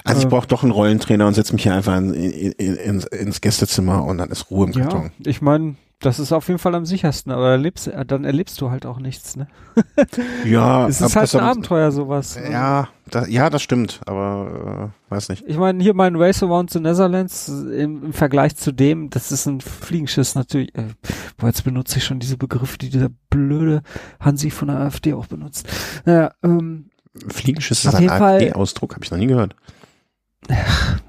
Also ich Ähm. brauche doch einen Rollentrainer und setze mich hier einfach in, in, in, ins, Gästezimmer und dann ist Ruhe im Ja, Karton. ich meine, das ist auf jeden Fall am sichersten, aber erlebst, äh, dann erlebst du halt auch nichts, ne? [laughs] Ja, [laughs] Es ist halt das ein Abenteuer, sowas. Ja, da, ja, das stimmt, aber äh, weiß nicht. Ich meine, hier mein Race Around the Netherlands im, im Vergleich zu dem, das ist ein Fliegenschiss natürlich. Äh, boah, jetzt benutze ich schon diese Begriffe, die dieser blöde Hansi von der AfD auch benutzt. Naja, ähm, Fliegenschiss ist ein AfD-Ausdruck, habe ich noch nie gehört.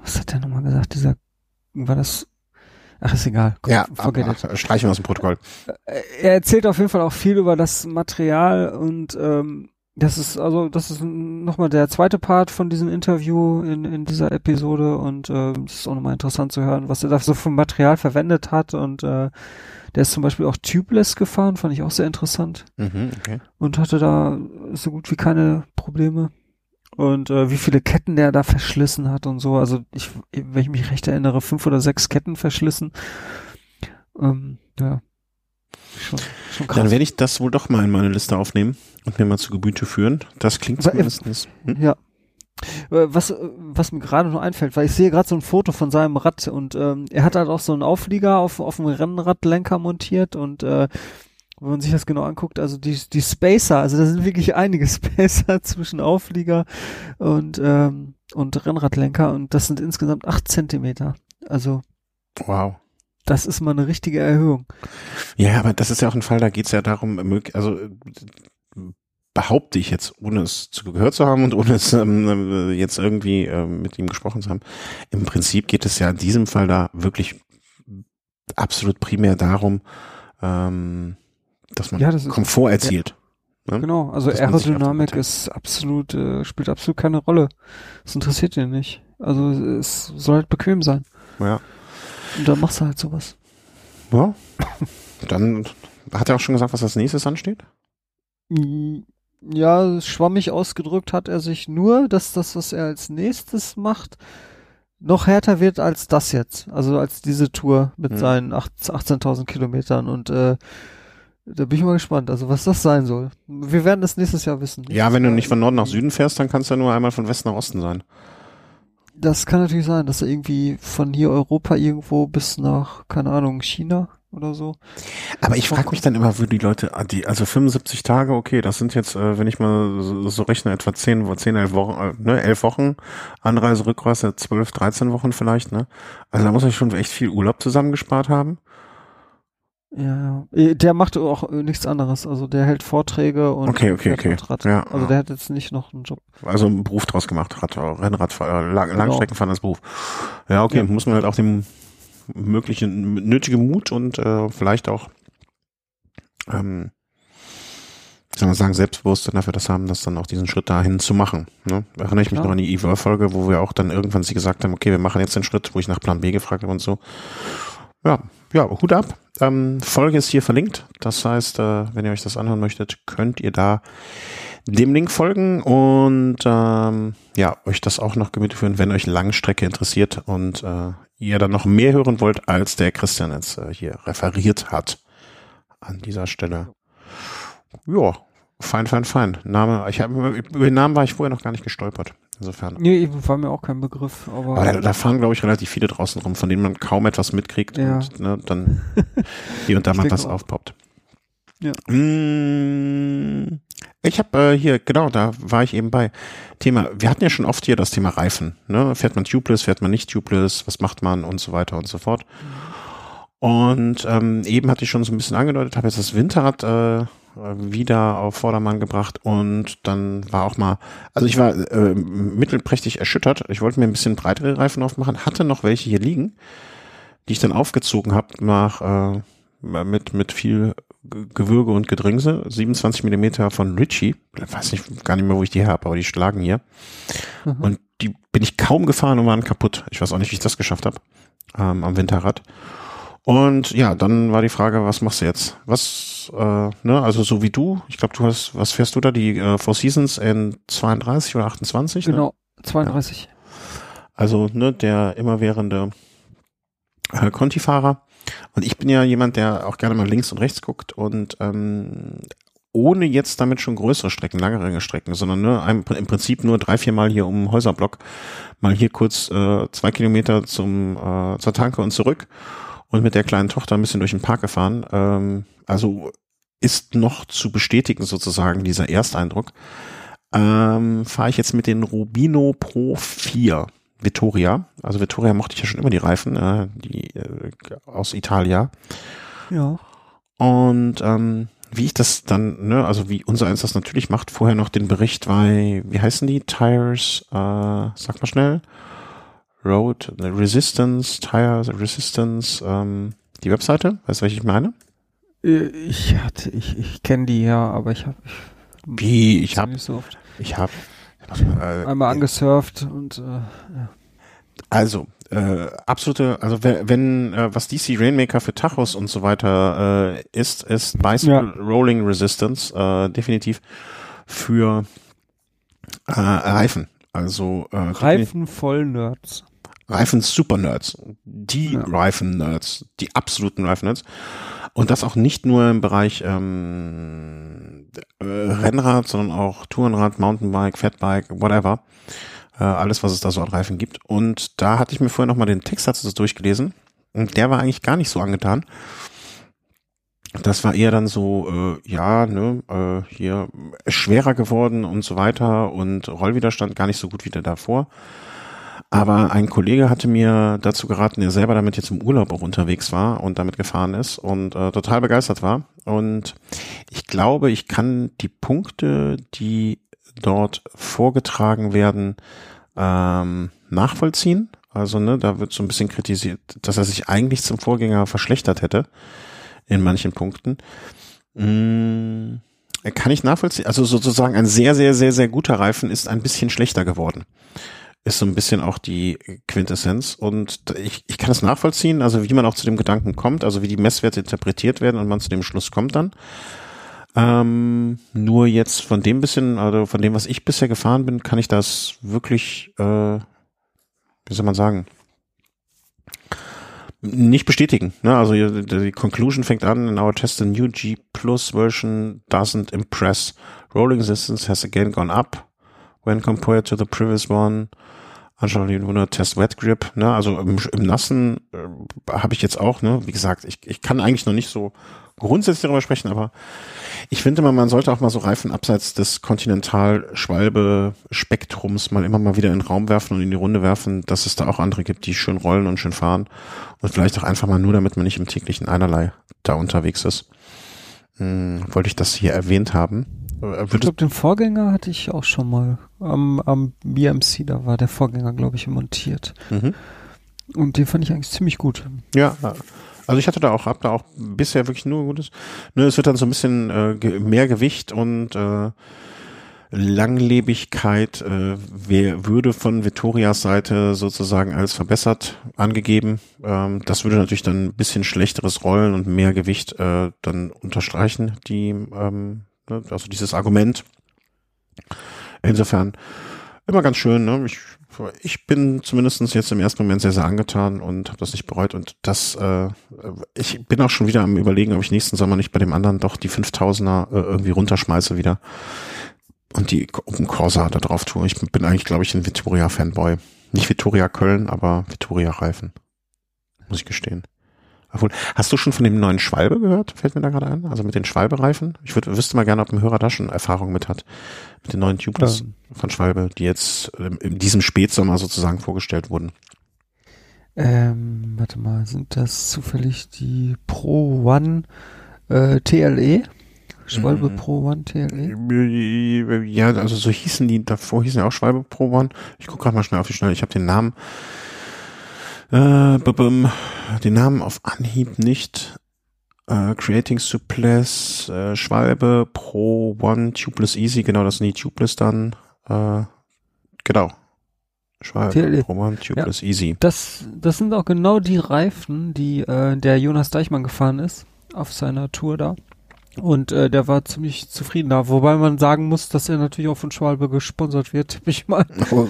was hat der nochmal gesagt? Dieser, war das? Ach, ist egal. Komm, Ja, forget ab, it. ab, streichen wir aus dem Protokoll. er erzählt auf jeden Fall auch viel über das Material und ähm, das ist also das ist nochmal der zweite Part von diesem Interview in, in dieser Episode und ähm, es ist auch nochmal interessant zu hören, was er da so für Material verwendet hat und äh, der ist zum Beispiel auch tubeless gefahren, fand ich auch sehr interessant Mhm, okay. und hatte da so gut wie keine Probleme und äh, wie viele Ketten der da verschlissen hat und so. Also ich, wenn ich mich recht erinnere, fünf oder sechs Ketten verschlissen. Ähm, ja, schon, schon krass. Dann werde ich das wohl doch mal in meine Liste aufnehmen und mir mal zu Gebüte führen. Das klingt äh, zumindest. Hm? Ja. Äh, Was, äh, was mir gerade noch einfällt, weil ich sehe gerade so ein Foto von seinem Rad und ähm, er hat halt auch so einen Auflieger auf, auf dem Rennradlenker montiert und äh, wenn man sich das genau anguckt, also die, die Spacer, also da sind wirklich einige [laughs] Spacer zwischen Auflieger und, ähm, und Rennradlenker und das sind insgesamt acht Zentimeter. Also Wow. das ist mal eine richtige Erhöhung. Ja, aber das ist ja auch ein Fall, da geht's ja darum, also äh, behaupte ich jetzt, ohne es zu gehört zu haben und ohne es ähm, äh, jetzt irgendwie ähm, mit ihm gesprochen zu haben. Im Prinzip geht es ja in diesem Fall da wirklich absolut primär darum, ähm, dass man Ja, das ist- Komfort erzielt. Ne? Genau, also Dass Aerodynamik ist absolut, äh, spielt absolut keine Rolle. Es interessiert ihn nicht. Also es soll halt bequem sein. Ja. Und dann machst du halt sowas. ja. [laughs] Dann hat er auch schon gesagt, was als nächstes ansteht? Mm, Ja, schwammig ausgedrückt hat er sich nur, dass das, was er als nächstes macht, noch härter wird als das jetzt. Also als diese Tour mit Hm. seinen acht- 18.000 Kilometern. Und äh, da bin ich mal gespannt, also was das sein soll. Wir werden das nächstes Jahr wissen. Ja, wenn du nicht von Norden nach Süden fährst, dann kannst du ja nur einmal von Westen nach Osten sein. Das kann natürlich sein, dass er irgendwie von hier Europa irgendwo bis nach, keine Ahnung, China oder so. Aber ich frage mich dann immer, wie die Leute, die, also 75 Tage, okay, das sind jetzt, äh, wenn ich mal so, so rechne, etwa 10, 10 11 Wochen, äh, ne, 11 Wochen, Anreise, Rückreise, 12, 13 Wochen vielleicht, ne? Also da muss ich schon echt viel Urlaub zusammengespart haben. Ja, ja. Äh, Der macht auch äh, nichts anderes. Also der hält Vorträge und Okay, okay, okay. Rad. Ja, also ja. der hat jetzt nicht noch einen Job. Also einen Beruf draus gemacht, Rad, Rennradfahrer, Lang, Genau. Langstreckenfahren als Beruf. Ja, okay, Ja. muss man halt auch dem möglichen, nötige Mut und äh, vielleicht auch, ähm, soll man sagen, Selbstbewusstsein dafür das haben, das dann auch diesen Schritt dahin zu machen. Ne? Erinnere ich mich Klar. noch an die Evolve-Folge, wo wir auch dann irgendwann sie gesagt haben, okay, wir machen jetzt den Schritt, wo ich nach Plan B gefragt habe und so. Ja, ja, Hut ab. Ähm, Folge ist hier verlinkt. Das heißt, äh, wenn ihr euch das anhören möchtet, könnt ihr da dem Link folgen und ähm, ja, euch das auch noch Gemüte führen, wenn euch Langstrecke interessiert und äh, ihr dann noch mehr hören wollt, als der Christian jetzt äh, hier referiert hat an dieser Stelle. Ja, fein, fein, fein. Name, ich habe über den Namen war ich vorher noch gar nicht gestolpert. Insofern. Nee, war mir auch kein Begriff, aber, Aber da, da fahren, glaube ich, relativ viele draußen rum, von denen man kaum etwas mitkriegt Ja. und ne, dann [laughs] hier und da mal was auch. aufpoppt. Ja. Mm, Ich habe äh, hier, genau, da war ich eben bei. Thema, wir hatten ja schon oft hier das Thema Reifen. Ne? Fährt man tubeless, fährt man nicht tubeless, was macht man und so weiter und so fort. Und ähm, eben hatte ich schon so ein bisschen angedeutet, habe jetzt das Winterrad äh, wieder auf Vordermann gebracht und dann war auch mal, also ich war äh, mittelprächtig erschüttert. Ich wollte mir ein bisschen breitere Reifen aufmachen, hatte noch welche hier liegen, die ich dann aufgezogen habe nach äh, mit mit viel Gewürge und Gedringse, 27 Millimeter von Ritchie, ich weiß nicht gar nicht mehr, wo ich die her habe, aber die schlagen hier. Mhm. Und die bin ich kaum gefahren und waren kaputt. Ich weiß auch nicht, wie ich das geschafft habe ähm, am Winterrad. Und ja, dann war die Frage, was machst du jetzt? Was, äh, ne, also so wie du, ich glaube, du hast, was fährst du da, die äh, Four Seasons in 32 oder 28? Genau, ne? 32. Ja. Also, ne, der immerwährende äh, Conti-Fahrer. Und ich bin ja jemand, der auch gerne mal links und rechts guckt und ähm, ohne jetzt damit schon größere Strecken, langere Strecken, sondern ne, im Prinzip nur drei, vier Mal hier um Häuserblock, mal hier kurz äh, zwei Kilometer zum äh, zur Tanke und zurück und mit der kleinen Tochter ein bisschen durch den Park gefahren. Ähm, also ist noch zu bestätigen sozusagen dieser Ersteindruck. Ähm, Fahre ich jetzt mit den Rubino Pro 4 Vittoria. Also Vittoria mochte ich ja schon immer die Reifen, äh, die äh, aus Italia. Ja. Und ähm, wie ich das dann, ne, also wie unser eins das natürlich macht, vorher noch den Bericht bei, wie heißen die? Tires, äh, sag mal schnell. Road Resistance, Tire Resistance, ähm, die Webseite, weißt du, welche ich meine? Äh, ich hatte, ich, ich kenne die ja, aber ich habe wie ich habe so ich habe äh, einmal angesurft und äh, ja. Also äh, absolute, also wenn, wenn äh, was DC Rainmaker für Tachos und so weiter äh, ist, ist Bicycle ja. Rolling Resistance äh, definitiv für äh, Reifen. Also äh, Reifen voll Nerds. Reifen Super Nerds, die ja. Reifen Nerds, die absoluten Reifen Nerds. Und das auch nicht nur im Bereich ähm, äh, Rennrad, sondern auch Tourenrad, Mountainbike, Fatbike, whatever. Äh, alles, was es da so an Reifen gibt. Und da hatte ich mir vorher nochmal den Text dazu durchgelesen. Und der war eigentlich gar nicht so angetan. Das war eher dann so, äh, ja, ne, äh, hier schwerer geworden und so weiter und Rollwiderstand gar nicht so gut wie der davor. Aber ein Kollege hatte mir dazu geraten, der selber damit jetzt im Urlaub auch unterwegs war und damit gefahren ist und äh, total begeistert war. Und ich glaube, ich kann die Punkte, die dort vorgetragen werden, ähm, nachvollziehen. Also, ne, da wird so ein bisschen kritisiert, dass er sich eigentlich zum Vorgänger verschlechtert hätte in manchen Punkten. Hm, kann ich nachvollziehen. Also sozusagen ein sehr, sehr, sehr, sehr guter Reifen ist ein bisschen schlechter geworden ist so ein bisschen auch die Quintessenz. Und ich, ich kann es nachvollziehen, also wie man auch zu dem Gedanken kommt, also wie die Messwerte interpretiert werden und man zu dem Schluss kommt dann. Ähm, nur jetzt von dem bisschen, also von dem, was ich bisher gefahren bin, kann ich das wirklich, äh, wie soll man sagen, nicht bestätigen. Ne? Also die Conclusion fängt an, in our test the new G Plus version doesn't impress. Rolling resistance has again gone up when compared to the previous one. Anschaulich Test Wet Grip, ne? Also im, im Nassen äh, habe ich jetzt auch, ne? Wie gesagt, ich, ich kann eigentlich noch nicht so grundsätzlich darüber sprechen, aber ich finde mal, man sollte auch mal so Reifen abseits des Kontinental-Schwalbe-Spektrums mal immer mal wieder in den Raum werfen und in die Runde werfen, dass es da auch andere gibt, die schön rollen und schön fahren und vielleicht auch einfach mal nur, damit man nicht im täglichen Einerlei da unterwegs ist. Hm, wollte ich das hier erwähnt haben. Äh, ich glaube, den Vorgänger hatte ich auch schon mal am, am BMC, da war der Vorgänger, glaube ich, montiert. Mhm. Und den fand ich eigentlich ziemlich gut. Ja, also ich hatte da auch, hab da auch bisher wirklich nur Gutes. Nur es wird dann so ein bisschen äh, mehr Gewicht und äh, Langlebigkeit äh, wär, würde von Vittorias Seite sozusagen als verbessert angegeben. Ähm, das würde natürlich dann ein bisschen schlechteres Rollen und mehr Gewicht äh, dann unterstreichen, die ähm, Ne? Also dieses Argument. Insofern immer ganz schön. Ne? Ich, ich bin zumindestens jetzt im ersten Moment sehr, sehr angetan und habe das nicht bereut. Und das, äh, ich bin auch schon wieder am überlegen, ob ich nächsten Sommer nicht bei dem anderen doch die 5000er äh, irgendwie runterschmeiße wieder und die Open Corsa da drauf tue. Ich bin eigentlich, glaube ich, ein Vittoria-Fanboy. Nicht Vittoria Köln, aber Vittoria Reifen. Muss ich gestehen. Obwohl, hast du schon von dem neuen Schwalbe gehört? Fällt mir da gerade ein. Also mit den Schwalbe-Reifen. Ich würde, wüsste mal gerne, ob ein Hörer da schon Erfahrung mit hat. Mit den neuen Tubeless ja. von Schwalbe, die jetzt ähm, in diesem Spätsommer sozusagen vorgestellt wurden. Ähm, warte mal, sind das zufällig die Pro One äh, TLE? Schwalbe mhm. Pro One TLE? Ja, also so hießen die, davor hießen ja auch Schwalbe Pro One. Ich gucke gerade mal schnell auf die Schnelle. Ich habe den Namen, äh, den Namen auf Anhieb nicht. Äh, Creating Suppress, äh, Schwalbe Pro One Tubeless Easy, genau, das sind die Tubeless dann. Äh, genau. Schwalbe. Pro One Tubeless ja, Easy. Das, das sind auch genau die Reifen, die äh, der Jonas Deichmann gefahren ist auf seiner Tour da. Und äh, der war ziemlich zufrieden da, wobei man sagen muss, dass er natürlich auch von Schwalbe gesponsert wird, [laughs] ich mal. Oh,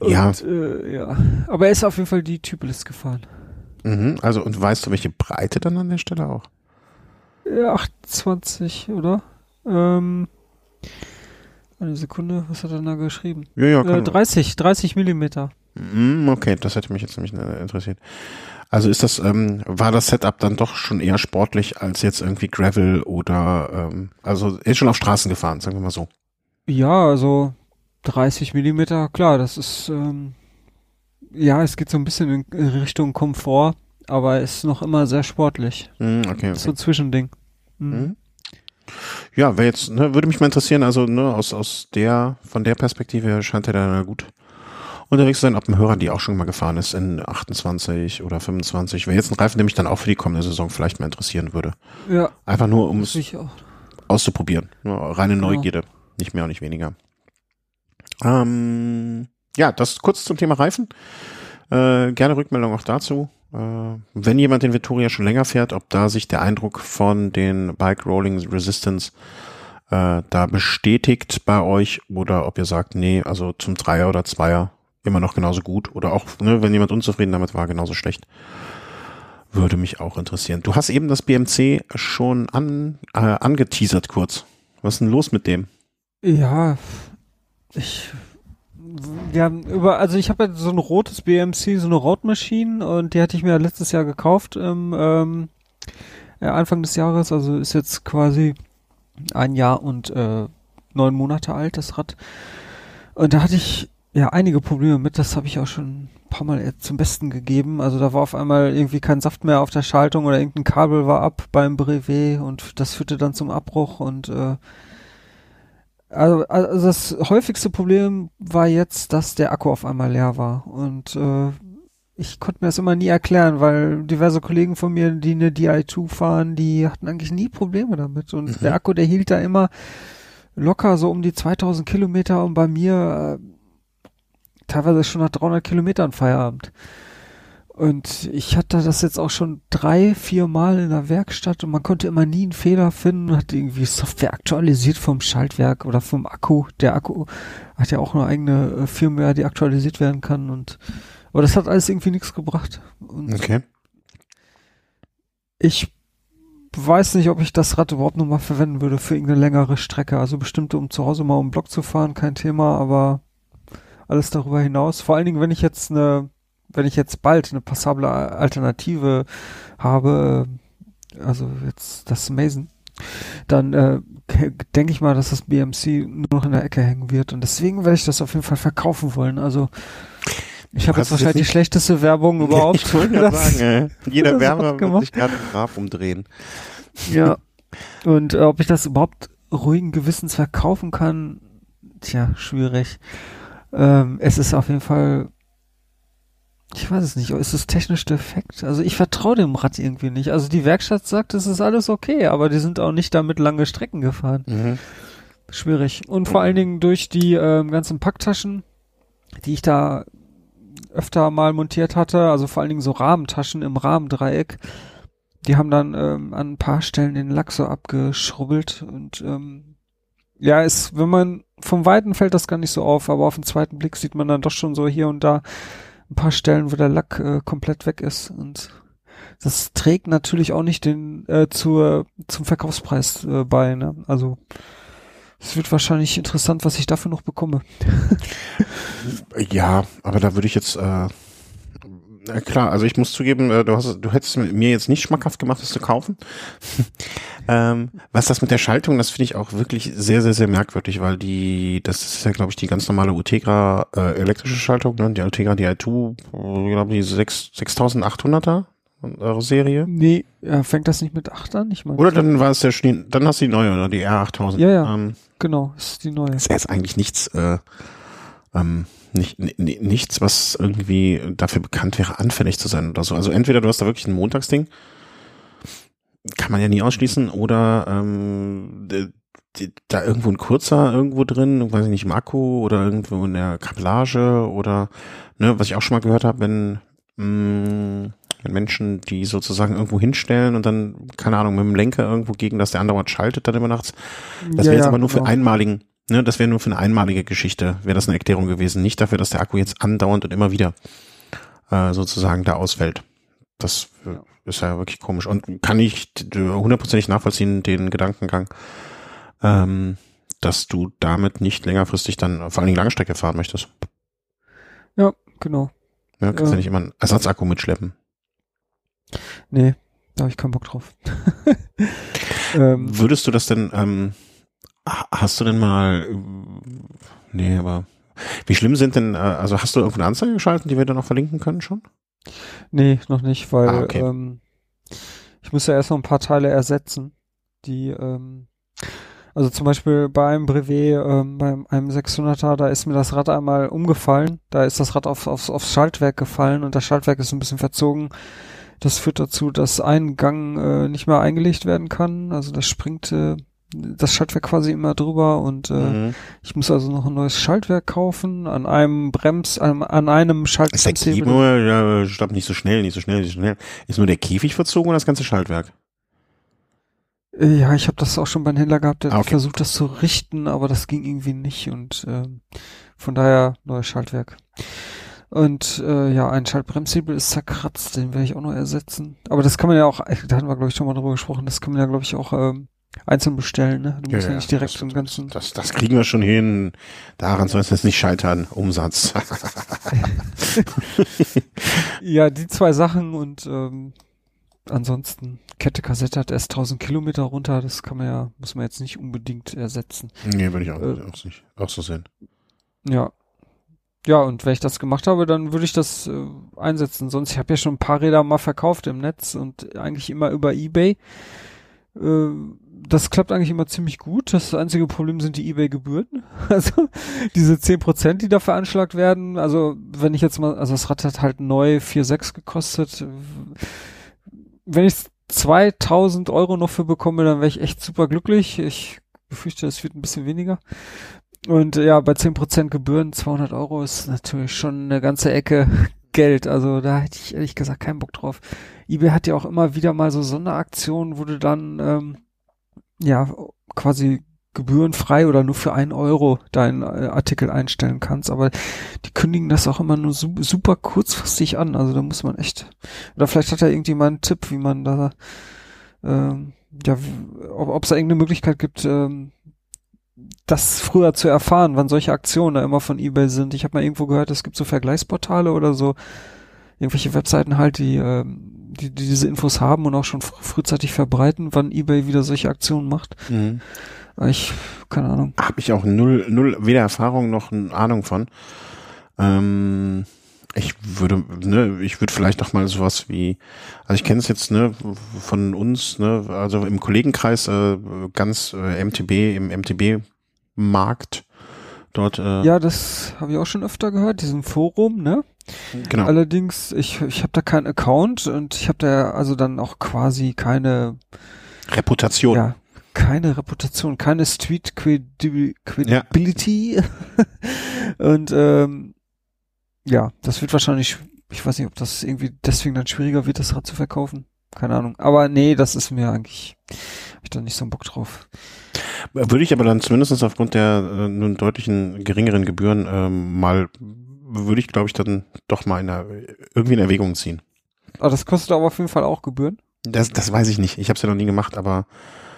okay. Ja. Und, äh, ja. Aber er ist auf jeden Fall die Typelist gefahren. Mhm, also, und weißt du, welche Breite dann an der Stelle auch? Ja, 28, oder? Ähm, eine Sekunde, was hat er da geschrieben? Ja, ja, äh, 30, 30 Millimeter. Mhm, okay, das hätte mich jetzt nämlich äh, interessiert. Also ist das, ähm, war das Setup dann doch schon eher sportlich als jetzt irgendwie Gravel oder ähm, also ist schon auf Straßen gefahren, sagen wir mal so. Ja, also 30 Millimeter, klar, das ist ähm, ja, es geht so ein bisschen in Richtung Komfort, aber ist noch immer sehr sportlich. Mm, okay, okay. So ein Zwischending. Mhm. Ja, wäre jetzt, ne, würde mich mal interessieren, also ne, aus, aus der, von der Perspektive scheint er da gut unterwegs sein, ob ein Hörer, die auch schon mal gefahren ist in 28 oder 25. Wäre jetzt ein Reifen, der mich dann auch für die kommende Saison vielleicht mal interessieren würde. Ja. Einfach nur, um es auszuprobieren. Nur reine genau. Neugierde. Nicht mehr und nicht weniger. Ähm, ja, das kurz zum Thema Reifen. Äh, gerne Rückmeldung auch dazu. Äh, wenn jemand den Vittoria schon länger fährt, ob da sich der Eindruck von den Bike Rolling Resistance äh, da bestätigt bei euch oder ob ihr sagt, nee, also zum Dreier oder Zweier immer noch genauso gut oder auch, ne, wenn jemand unzufrieden damit war, genauso schlecht. Würde mich auch interessieren. Du hast eben das BMC schon an, äh, angeteasert kurz. Was ist denn los mit dem? Ja, ich ja, über, also ich habe ja so ein rotes BMC, so eine Rotmaschine und die hatte ich mir letztes Jahr gekauft, im, ähm, Anfang des Jahres, also ist jetzt quasi ein Jahr und äh, neun Monate alt, das Rad. Und da hatte ich ja einige Probleme mit, das habe ich auch schon ein paar Mal zum Besten gegeben. Also da war auf einmal irgendwie kein Saft mehr auf der Schaltung oder irgendein Kabel war ab beim Brevet und das führte dann zum Abbruch und äh, also, also das häufigste Problem war jetzt, dass der Akku auf einmal leer war und äh, ich konnte mir das immer nie erklären, weil diverse Kollegen von mir, die eine Di2 fahren, die hatten eigentlich nie Probleme damit und mhm. der Akku, der hielt da immer locker so um die 2000 Kilometer und bei mir äh, teilweise schon nach 300 Kilometern Feierabend. Und ich hatte das jetzt auch schon drei, vier Mal in der Werkstatt und man konnte immer nie einen Fehler finden, hat irgendwie Software aktualisiert vom Schaltwerk oder vom Akku. Der Akku hat ja auch eine eigene äh, Firmware, die aktualisiert werden kann und, aber das hat alles irgendwie nichts gebracht. Und okay. Ich weiß nicht, ob ich das Rad überhaupt nochmal verwenden würde für irgendeine längere Strecke. Also bestimmt, um zu Hause mal um Block zu fahren, kein Thema, aber alles darüber hinaus. Vor allen Dingen, wenn ich jetzt eine, wenn ich jetzt bald eine passable Alternative habe, also jetzt das Mason, dann äh, denke ich mal, dass das BMC nur noch in der Ecke hängen wird. Und deswegen werde ich das auf jeden Fall verkaufen wollen. Also ich habe jetzt wahrscheinlich die schlechteste Werbung überhaupt. ich wollte gerade sagen, ey. [laughs] jeder Werber wird sich gerade im Grab umdrehen. Ja. [laughs] Und äh, ob ich das überhaupt ruhigen Gewissens verkaufen kann, tja, schwierig. Ähm, es ist auf jeden Fall, ich weiß es nicht, ist es technisch defekt? Also ich vertraue dem Rad irgendwie nicht. Also die Werkstatt sagt, es ist alles okay, aber die sind auch nicht damit lange Strecken gefahren. Mhm. Schwierig. Und vor allen Dingen durch die ähm, ganzen Packtaschen, die ich da öfter mal montiert hatte, also vor allen Dingen so Rahmentaschen im Rahmendreieck, die haben dann ähm, an ein paar Stellen den Lack so abgeschrubbelt und ähm, ja, ist, wenn man vom Weiten fällt das gar nicht so auf, aber auf den zweiten Blick sieht man dann doch schon so hier und da ein paar Stellen, wo der Lack äh, komplett weg ist und das trägt natürlich auch nicht den äh, zur zum Verkaufspreis äh, bei. Ne? Also es wird wahrscheinlich interessant, was ich dafür noch bekomme. [laughs] ja, aber da würde ich jetzt äh, na klar, also ich muss zugeben, äh, du hast, du hättest mir jetzt nicht schmackhaft gemacht, das zu kaufen. [laughs] ähm, was das mit der Schaltung, das finde ich auch wirklich sehr, sehr, sehr merkwürdig, weil die, das ist ja, glaube ich, die ganz normale Ultegra äh, elektrische Schaltung, ne? Die Ultegra DI2, ich glaube die 6, 6800er eure Serie? Nee, ja, fängt das nicht mit 8 an? Ich meine, Oder dann war es der Schnee, dann hast du die neue, oder die R8000. Ja, ja. Ähm, genau, ist die neue. ist jetzt eigentlich nichts, äh, ähm, nicht, ni- ni- nichts, was irgendwie dafür bekannt wäre, anfällig zu sein oder so. Also entweder du hast da wirklich ein Montagsding, kann man ja nie ausschließen, oder ähm, da irgendwo ein kurzer irgendwo drin, weiß ich nicht, im Akku oder irgendwo in der Kabellage oder ne, was ich auch schon mal gehört habe, wenn, mh, wenn Menschen die sozusagen irgendwo hinstellen und dann, keine Ahnung, mit dem Lenker irgendwo gegen, dass der andauernd schaltet dann immer nachts. Das Ja, wäre jetzt ja, aber nur für genau. einmaligen, ne, das wäre nur für eine einmalige Geschichte, wäre das eine Erklärung gewesen. Nicht dafür, dass der Akku jetzt andauernd und immer wieder äh, sozusagen da ausfällt. Das äh, ist ja wirklich komisch. Und kann ich hundertprozentig nachvollziehen, den Gedankengang, ähm, dass du damit nicht längerfristig dann vor allen Dingen Langstrecke fahren möchtest. Genau. Ja, kannst Ja. ja nicht immer einen Ersatzakku mitschleppen. Nee, da habe ich keinen Bock drauf. [laughs] ähm, Würdest du das denn, ähm, hast du denn mal, nee, aber wie schlimm sind denn, äh, also hast du irgendeine Anzeige geschalten, die wir dann auch verlinken können schon? nee, noch nicht, weil Ah, okay. ähm, ich muss ja erst noch ein paar Teile ersetzen, die ähm, also zum Beispiel bei einem Brevet, ähm, bei einem 600er, da ist mir das Rad einmal umgefallen. Da ist das Rad auf, aufs, aufs Schaltwerk gefallen und das Schaltwerk ist ein bisschen verzogen. Das führt dazu, dass ein Gang äh, nicht mehr eingelegt werden kann. Also das springt äh, das Schaltwerk quasi immer drüber und äh, Mhm. ich muss also noch ein neues Schaltwerk kaufen an einem Brems, an, an einem Ist der nur, ja, stopp, nicht so schnell, nicht so schnell, nicht so schnell. Ist nur der Käfig verzogen oder das ganze Schaltwerk? Äh, Ja, ich habe das auch schon beim Händler gehabt, der Ah, okay. versucht, das zu richten, aber das ging irgendwie nicht und ähm, von daher neues Schaltwerk. Und äh, ja, ein Schaltbremshebel ist zerkratzt, den werde ich auch noch ersetzen. Aber das kann man ja auch, äh, da hatten wir glaube ich schon mal drüber gesprochen, das kann man ja glaube ich auch ähm, einzeln bestellen, ne? Du musst ja, nicht direkt das, im ganzen. Das, das kriegen wir schon hin. Daran soll es jetzt nicht scheitern. Umsatz. [laughs] Ja, die zwei Sachen und ähm, ansonsten Kette Kassette hat erst 1000 Kilometer runter, das kann man ja, muss man jetzt nicht unbedingt ersetzen. nee, würde ich auch, Äh. auch, nicht, auch so sehen. Ja. Ja, und wenn ich das gemacht habe, dann würde ich das äh, einsetzen. Sonst, ich habe ja schon ein paar Räder mal verkauft im Netz und eigentlich immer über Ebay. Äh, das klappt eigentlich immer ziemlich gut. Das einzige Problem sind die Ebay-Gebühren. [laughs] Also diese 10%, die da veranschlagt werden. Also wenn ich jetzt mal, also das Rad hat halt neu 4,6 gekostet. Wenn ich 2000 Euro noch für bekomme, dann wäre ich echt super glücklich. Ich befürchte, es wird ein bisschen weniger. Und ja, bei 10% Gebühren 200 Euro ist natürlich schon eine ganze Ecke [laughs] Geld. Also da hätte ich ehrlich gesagt keinen Bock drauf. eBay hat ja auch immer wieder mal so Sonderaktionen, wo du dann ähm, ja quasi gebührenfrei oder nur für einen Euro deinen äh, Artikel einstellen kannst. Aber die kündigen das auch immer nur su super kurzfristig an. Also da muss man echt. Oder vielleicht hat da irgendjemand einen Tipp, wie man da ähm, ja, ob es da irgendeine Möglichkeit gibt, ähm, das früher zu erfahren, wann solche Aktionen da immer von eBay sind. Ich habe mal irgendwo gehört, es gibt so Vergleichsportale oder so, irgendwelche Webseiten halt, die, ähm, die, die diese Infos haben und auch schon fr frühzeitig verbreiten, wann eBay wieder solche Aktionen macht. Mhm. Aber Ich, keine Ahnung. Habe ich auch null, null, weder Erfahrung noch eine Ahnung von. Ähm, ich würde, ne, ich würde vielleicht noch mal sowas wie, also ich kenne es jetzt, ne, von uns, ne, also im Kollegenkreis äh, ganz äh, MTB, im MTB-Markt dort, äh, Ja, das habe ich auch schon öfter gehört, diesem Forum, ne? Genau. Allerdings, ich, ich habe da keinen Account und ich habe da also dann auch quasi keine Reputation. Ja, keine Reputation, keine Street Credi- Credibility. [laughs] Und ähm, ja, das wird wahrscheinlich, ich weiß nicht, ob das irgendwie deswegen dann schwieriger wird, das Rad zu verkaufen. Keine Ahnung. Aber nee, das ist mir eigentlich, hab ich da nicht so einen Bock drauf. Würde ich aber dann zumindest aufgrund der äh, nun deutlichen geringeren Gebühren ähm, mal, würde ich glaube ich dann doch mal in der, irgendwie in Erwägung ziehen. Aber das kostet aber auf jeden Fall auch Gebühren. Das, das weiß ich nicht. Ich habe es ja noch nie gemacht, aber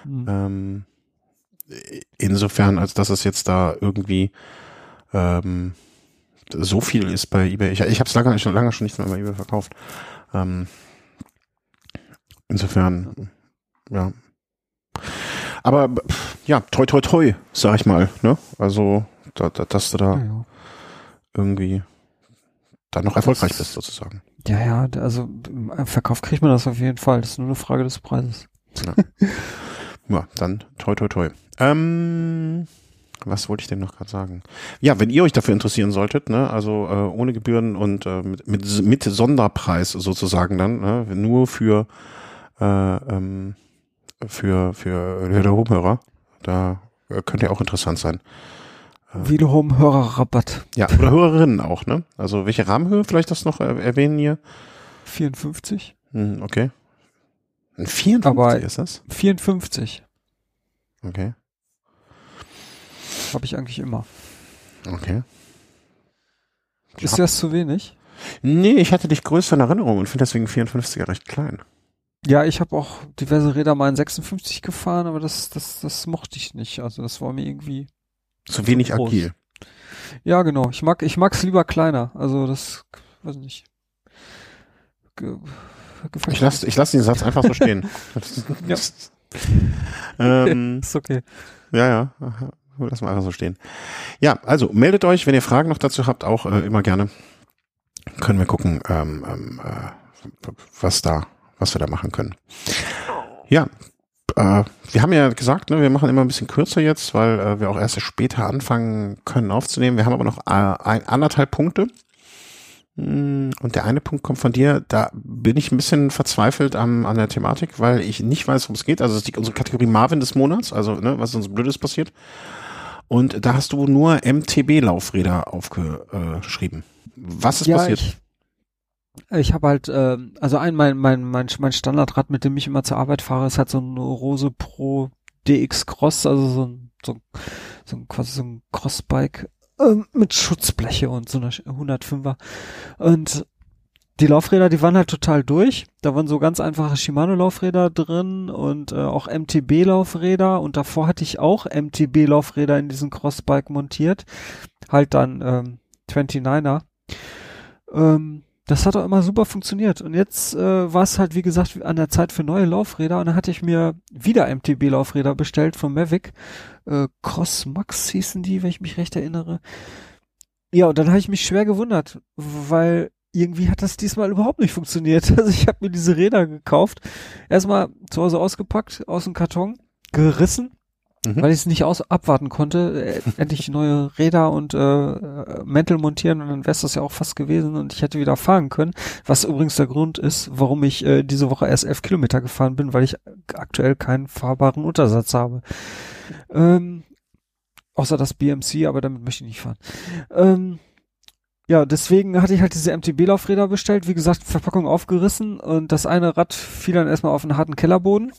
Hm. ähm, insofern, als dass es jetzt da irgendwie ähm, so viel ist bei eBay. Ich, ich habe es lange, schon lange schon nicht mehr bei eBay verkauft. Ähm, insofern, ja. Aber ja, toi toi toi, sag ich mal. Ne? Also, da, da, dass du da Ja, ja. Irgendwie da noch erfolgreich bist, sozusagen. Ja, ja, also im Verkauf kriegt man das auf jeden Fall. Das ist nur eine Frage des Preises. Ja, [laughs] ja dann toi toi toi. Ähm, was wollte ich denn noch gerade sagen? Ja, wenn ihr euch dafür interessieren solltet, ne, also äh, ohne Gebühren und äh, mit, mit, mit Sonderpreis sozusagen dann, ne, nur für äh, ähm, für für Hörder Homehörer, da äh, könnte ja auch interessant sein. Video Home Hörerrabatt. Ja, oder Hörerinnen auch, ne? Also welche Rahmenhöhe vielleicht das noch äh, erwähnen hier? 54. Hm, okay. Ein 54 Aber- ist das? 54 Okay. habe ich eigentlich immer. Okay. Ist das zu wenig? Nee, ich hatte dich größer in Erinnerung und finde deswegen 54er recht klein. Ja, ich habe auch diverse Räder mal in 56 gefahren, aber das, das, das mochte ich nicht. Also das war mir irgendwie. Zu wenig groß. agil. Ja, genau. Ich mag, ich mag's lieber kleiner. Also das, weiß nicht. Ge Ich lasse ich lass den Satz einfach so stehen. [laughs] Ja. [laughs] ähm, Ist okay. ja, ja. Aha. Lass mal einfach so stehen. Ja, also meldet euch, wenn ihr Fragen noch dazu habt, auch äh, immer gerne. Können wir gucken, ähm, ähm, äh, was da, was wir da machen können. Ja, äh, wir haben ja gesagt, ne, wir machen immer ein bisschen kürzer jetzt, weil äh, wir auch erst später anfangen können aufzunehmen. Wir haben aber noch äh, ein, anderthalb Punkte. Mm, Und der eine Punkt kommt von dir, da bin ich ein bisschen verzweifelt am, an der Thematik, weil ich nicht weiß, worum es geht. Also es ist die, unsere Kategorie Marvin des Monats, also ne, was uns Blödes passiert. Und da hast du nur MTB-Laufräder aufgeschrieben. Was ist ja, passiert? Ich, habe halt, ähm, also ein, mein, mein, mein, mein Standardrad, mit dem ich immer zur Arbeit fahre, ist halt so ein Rose Pro DX Cross, also so ein, so, ein- so ein quasi so ein Crossbike ähm, mit Schutzbleche und so einer 105er. Und die Laufräder, die waren halt total durch. Da waren so ganz einfache Shimano-Laufräder drin und äh, auch MTB-Laufräder. Und davor hatte ich auch MTB-Laufräder in diesen Crossbike montiert. Halt dann ähm, 29er. Ähm, das hat auch immer super funktioniert. Und jetzt äh, war es halt, wie gesagt, an der Zeit für neue Laufräder. Und dann hatte ich mir wieder MTB-Laufräder bestellt von Mavic. Äh, Cross Max hießen die, wenn ich mich recht erinnere. Ja, und dann habe ich mich schwer gewundert, weil irgendwie hat das diesmal überhaupt nicht funktioniert. [laughs] Also ich habe mir diese Räder gekauft, erstmal zu Hause ausgepackt, aus dem Karton, gerissen, Mhm. weil ich es nicht aus abwarten konnte, äh, endlich neue Räder und äh, Mäntel montieren und dann wäre es das ja auch fast gewesen und ich hätte wieder fahren können, was übrigens der Grund ist, warum ich äh, diese Woche erst elf Kilometer gefahren bin, weil ich aktuell keinen fahrbaren Untersatz habe. Ähm, außer das BMC, aber damit möchte ich nicht fahren. Ähm, ja, deswegen hatte ich halt diese MTB-Laufräder bestellt, wie gesagt, Verpackung aufgerissen und das eine Rad fiel dann erstmal auf einen harten Kellerboden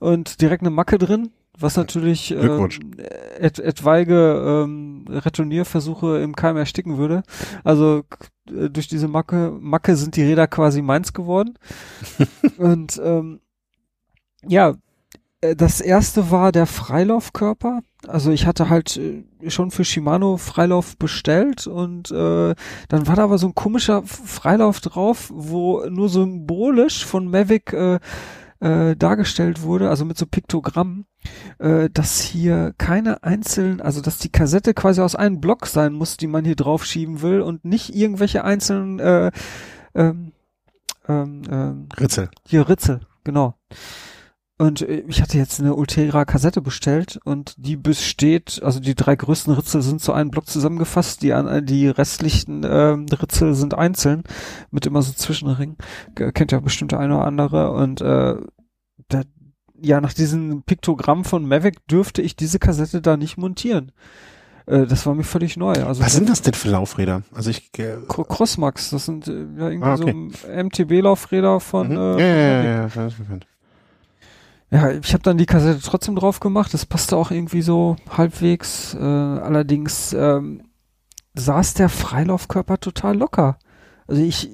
und direkt eine Macke drin, was natürlich et, etwaige ähm, Retournierversuche im Keim ersticken würde. Also äh, durch diese Macke, Macke sind die Räder quasi meins geworden. [laughs] und ähm, ja, äh, das erste war der Freilaufkörper. Also ich hatte halt äh, schon für Shimano Freilauf bestellt und äh, dann war da aber so ein komischer Freilauf drauf, wo nur symbolisch von Mavic äh, äh, dargestellt wurde, also mit so Piktogrammen, äh, dass hier keine einzelnen, also dass die Kassette quasi aus einem Block sein muss, die man hier drauf schieben will und nicht irgendwelche einzelnen äh, ähm, ähm, ähm, Ritzel. hier Ritzel, genau. Und äh, ich hatte jetzt eine Ultegra Kassette bestellt und die besteht, also die drei größten Ritzel sind zu einem Block zusammengefasst, die an, die restlichen ähm, Ritzel sind einzeln mit immer so Zwischenringen. Kennt ja bestimmt der eine oder andere und äh, da, ja, nach diesem Piktogramm von Mavic dürfte ich diese Kassette da nicht montieren. Äh, das war mir völlig neu. Also Was sind das denn für Laufräder? Also ich äh, Cro- Crossmax, das sind äh, ja irgendwie Ah, okay. so MTB-Laufräder von, mhm. äh, ja, ja, ja, ja, ja. Ja, ich habe dann die Kassette trotzdem drauf gemacht. Das passte auch irgendwie so halbwegs. Äh, allerdings ähm, saß der Freilaufkörper total locker. Also ich,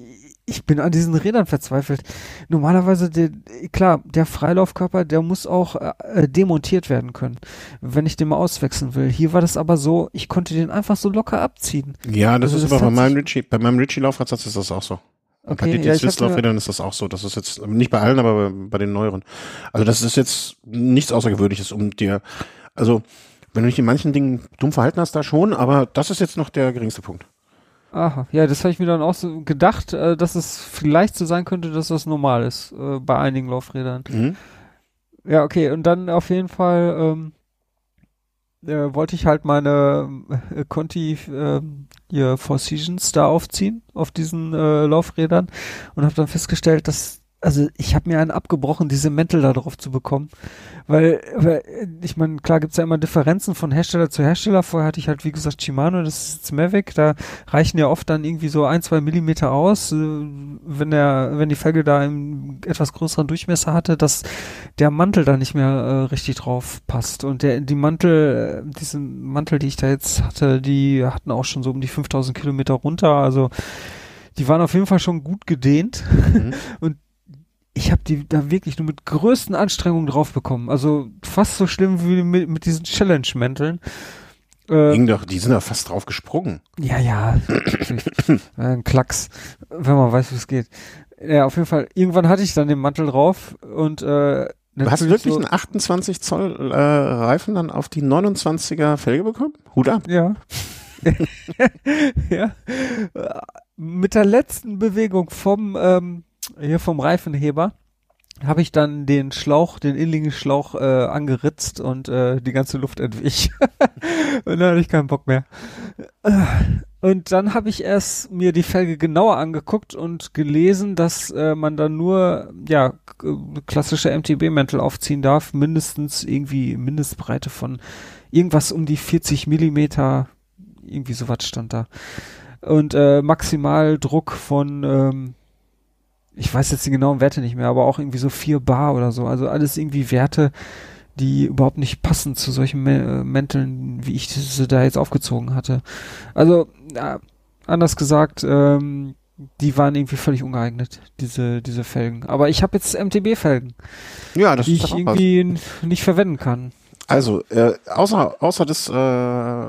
ich bin an diesen Rädern verzweifelt. Normalerweise, der, klar, der Freilaufkörper, der muss auch äh, äh, demontiert werden können, wenn ich den mal auswechseln will. Hier war das aber so, ich konnte den einfach so locker abziehen. Ja, das Also ist das aber bei meinem Ritchie, bei meinem Ritchie Laufradsatz ist das auch so. Und bei Okay, DT ja, ich Swiss hab mir- Laufrädern ist das auch so. Das ist jetzt nicht bei allen, aber bei, bei den neueren. Also das ist jetzt nichts Außergewöhnliches, um dir, also wenn du dich in manchen Dingen dumm verhalten hast, da schon, aber das ist jetzt noch der geringste Punkt. Aha, ja, das habe ich mir dann auch so gedacht, äh, dass es vielleicht so sein könnte, dass das normal ist äh, bei einigen Laufrädern. Mhm. Ja, okay, und dann auf jeden Fall ähm, äh, wollte ich halt meine äh, Conti äh, hier Four Seasons da aufziehen auf diesen äh, Laufrädern und habe dann festgestellt, dass also ich habe mir einen abgebrochen, diese Mäntel da drauf zu bekommen. Weil, weil ich meine, klar gibt's ja immer Differenzen von Hersteller zu Hersteller. Vorher hatte ich halt, wie gesagt, Shimano, das ist jetzt Mavic, da reichen ja oft dann irgendwie so ein, zwei Millimeter aus, äh, wenn der, wenn die Felge da einen etwas größeren Durchmesser hatte, dass der Mantel da nicht mehr äh, richtig drauf passt. Und der, die Mantel, diesen Mantel, die ich da jetzt hatte, die hatten auch schon so um die 5000 Kilometer runter, also die waren auf jeden Fall schon gut gedehnt. Mhm. [laughs] Und ich habe die da wirklich nur mit größten Anstrengungen drauf bekommen. Also fast so schlimm wie mit, mit diesen Challenge-Mänteln. Äh, Ging doch, die sind da fast drauf gesprungen. ja, ja. [coughs] ein Klacks, wenn man weiß, wie es geht. Ja, auf jeden Fall. Irgendwann hatte ich dann den Mantel drauf und äh, Du hast wirklich so, einen 28 Zoll äh, Reifen dann auf die 29er Felge bekommen? Hut ab. Ja. [laughs] ja. Mit der letzten Bewegung vom dann hier vom Reifenheber habe ich dann den Schlauch, den inligen Schlauch äh, angeritzt und äh, die ganze Luft entwich. [laughs] und dann hatte ich keinen Bock mehr. Und dann habe ich erst mir die Felge genauer angeguckt und gelesen, dass äh, man dann nur ja klassische MTB-Mäntel aufziehen darf, mindestens irgendwie Mindestbreite von irgendwas um die 40 Millimeter, irgendwie sowas stand da. Und äh, Maximaldruck von ähm, ich weiß jetzt die genauen Werte nicht mehr, aber auch irgendwie so 4 Bar oder so. Also alles irgendwie Werte, die überhaupt nicht passen zu solchen äh, Mänteln, wie ich sie da jetzt aufgezogen hatte. Also, ja, anders gesagt, ähm, die waren irgendwie völlig ungeeignet, diese, diese Felgen. Aber ich habe jetzt MTB-Felgen, Ja, die ich was. irgendwie n- nicht verwenden kann. Also, äh, außer, außer des äh,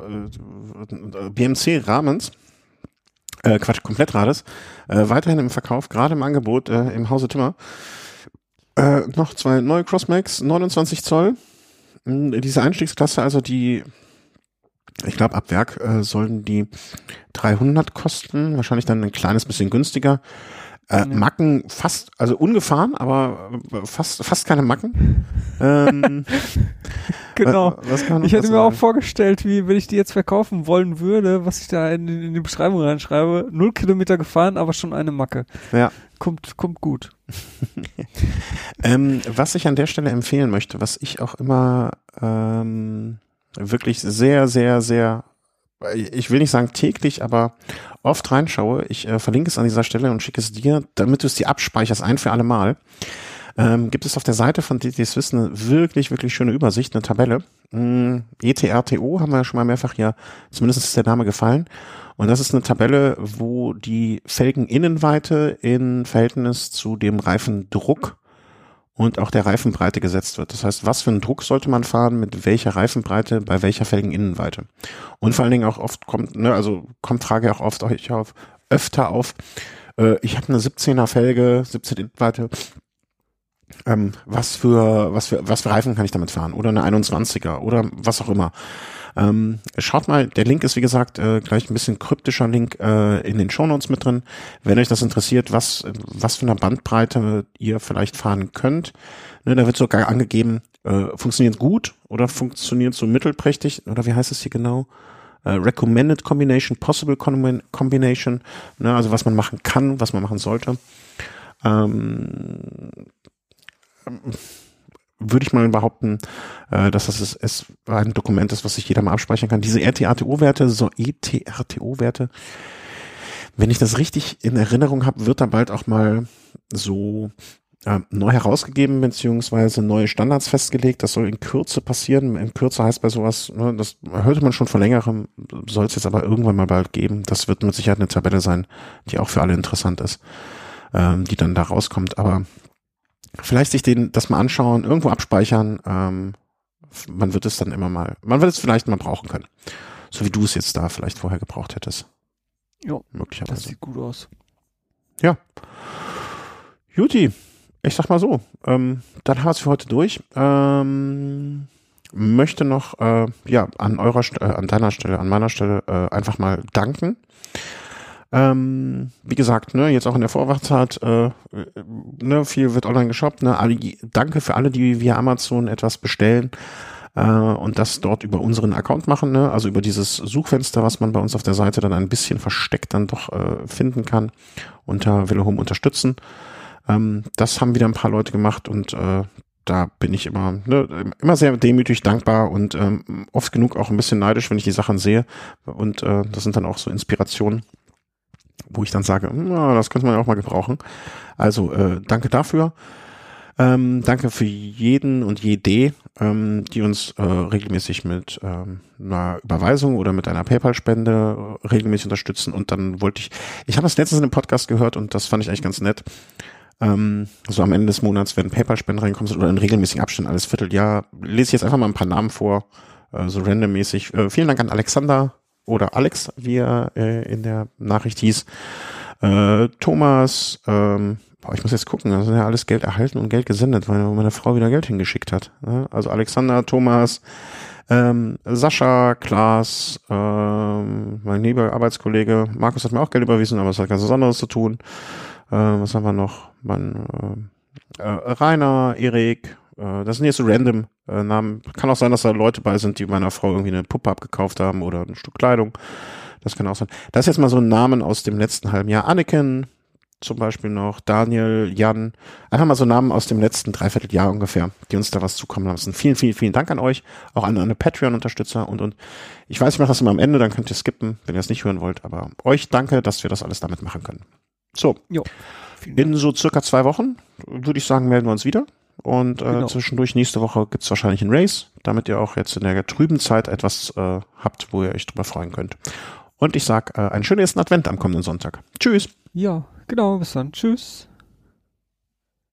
BMC-Rahmens, äh, Quatsch, Komplettrades, äh, weiterhin im Verkauf, gerade im Angebot äh, im Hause Timmer, äh, noch zwei neue Crossmax, 29 Zoll. Mh, Diese Einstiegsklasse, also die, ich glaube, ab Werk äh, sollen die 300 kosten, wahrscheinlich dann ein kleines bisschen günstiger. Äh, Ja. Macken fast, also ungefahren, aber äh, fast, fast keine Macken. ähm, [laughs] Genau. noch Ich hätte mir auch sagen? vorgestellt, wie wenn ich die jetzt verkaufen wollen würde, was ich da in, in die Beschreibung reinschreibe. Null Kilometer gefahren, aber schon eine Macke. Ja. Kommt, kommt gut. [laughs] Ähm, was ich an der Stelle empfehlen möchte, was ich auch immer ähm, wirklich sehr, sehr, sehr, ich will nicht sagen täglich, aber oft reinschaue. Ich äh, verlinke es an dieser Stelle und schicke es dir, damit du es dir abspeicherst, ein für alle Mal. Ähm, gibt es auf der Seite von DT Swiss eine wirklich, wirklich schöne Übersicht, eine Tabelle. Mm, ETRTO haben wir ja schon mal mehrfach hier, zumindest ist der Name gefallen. Und das ist eine Tabelle, wo die Felgeninnenweite in Verhältnis zu dem Reifendruck und auch der Reifenbreite gesetzt wird. Das heißt, was für einen Druck sollte man fahren, mit welcher Reifenbreite, bei welcher Felgeninnenweite. Und vor allen Dingen auch oft kommt, ne, also kommt Frage auch oft euch auf, öfter auf, äh, ich habe eine 17er Felge, 17 Innenweite, ähm, was für, was für, was für Reifen kann ich damit fahren? Oder eine 21er oder was auch immer. Ähm, schaut mal, der Link ist wie gesagt äh, gleich ein bisschen kryptischer Link äh, in den Shownotes mit drin. Wenn euch das interessiert, was, was für eine Bandbreite ihr vielleicht fahren könnt, ne, da wird sogar angegeben, äh, funktioniert gut oder funktioniert so mittelprächtig oder wie heißt es hier genau? Äh, recommended Combination, Possible Combi- Combination, ne, also was man machen kann, was man machen sollte. Ähm, würde ich mal behaupten, äh, dass das ist, es ein Dokument ist, was sich jeder mal abspeichern kann. Diese RTATO-Werte, so ETRTO-Werte, wenn ich das richtig in Erinnerung habe, wird da bald auch mal so äh, neu herausgegeben, beziehungsweise neue Standards festgelegt. Das soll in Kürze passieren. In Kürze heißt bei sowas, ne, das hörte man schon vor längerem, soll es jetzt aber irgendwann mal bald geben. Das wird mit Sicherheit eine Tabelle sein, die auch für alle interessant ist, ähm, die dann da rauskommt. Aber vielleicht sich den das mal anschauen, irgendwo abspeichern. Ähm, man wird es dann immer mal, man wird es vielleicht mal brauchen können. So wie du es jetzt da vielleicht vorher gebraucht hättest. Das Möglicherweise. sieht gut aus. Juti, ich sag mal so, ähm, dann haben wir es für heute durch. Ähm, möchte noch äh, ja an eurer äh, an deiner Stelle, an meiner Stelle äh, einfach mal danken. Ähm, wie gesagt, ne, jetzt auch in der Vorweihnachtszeit, äh, ne, viel wird online geshoppt. Ne, alle, danke für alle, die via Amazon etwas bestellen äh, und das dort über unseren Account machen, ne, also über dieses Suchfenster, was man bei uns auf der Seite dann ein bisschen versteckt dann doch äh, finden kann, unter Wille Home unterstützen. Ähm, das haben wieder ein paar Leute gemacht und äh, da bin ich immer, ne, immer sehr demütig dankbar und ähm, oft genug auch ein bisschen neidisch, wenn ich die Sachen sehe. Und äh, das sind dann auch so Inspirationen, wo ich dann sage, na, das könnte man ja auch mal gebrauchen. Also äh, danke dafür. Ähm, danke für jeden und jede, ähm, die uns äh, regelmäßig mit ähm, einer Überweisung oder mit einer PayPal-Spende äh, regelmäßig unterstützen. Und dann wollte ich, ich habe das letztens in einem Podcast gehört und das fand ich eigentlich ganz nett. Ähm, so am Ende des Monats, wenn PayPal-Spenden reinkommen oder in regelmäßigen Abständen, alles Vierteljahr, lese ich jetzt einfach mal ein paar Namen vor, äh, so randommäßig. Äh, vielen Dank an Alexander oder Alex, wie er äh, in der Nachricht hieß. Äh, Thomas, ähm, boah, ich muss jetzt gucken, da sind ja alles Geld erhalten und Geld gesendet, weil meine Frau wieder Geld hingeschickt hat. Ne? Also Alexander, Thomas, ähm, Sascha, Klaas, ähm, mein lieber Arbeitskollege, Markus hat mir auch Geld überwiesen, aber es hat ganz was anderes zu tun. Äh, was haben wir noch? Mein, äh, äh, Rainer, Erik, äh, das sind jetzt so random äh, Namen. Kann auch sein, dass da Leute bei sind, die meiner Frau irgendwie eine Puppe abgekauft haben oder ein Stück Kleidung. Das kann auch sein. Das ist jetzt mal so ein Namen aus dem letzten halben Jahr. Anneken zum Beispiel noch, Daniel, Jan. Einfach mal so Namen aus dem letzten Dreivierteljahr ungefähr, die uns da was zukommen lassen. Vielen, vielen, vielen Dank an euch. Auch an alle Patreon-Unterstützer und, und. Ich weiß, ich mache das immer am Ende, dann könnt ihr skippen, wenn ihr es nicht hören wollt. Aber euch danke, dass wir das alles damit machen können. So. Jo. In so circa zwei Wochen, würde ich sagen, melden wir uns wieder. Und äh, genau. zwischendurch nächste Woche gibt's wahrscheinlich ein Race, damit ihr auch jetzt in der trüben Zeit etwas äh, habt, wo ihr euch drüber freuen könnt. Und ich sag äh, einen schönen ersten Advent am kommenden Sonntag. Tschüss. Ja, genau, bis dann. Tschüss.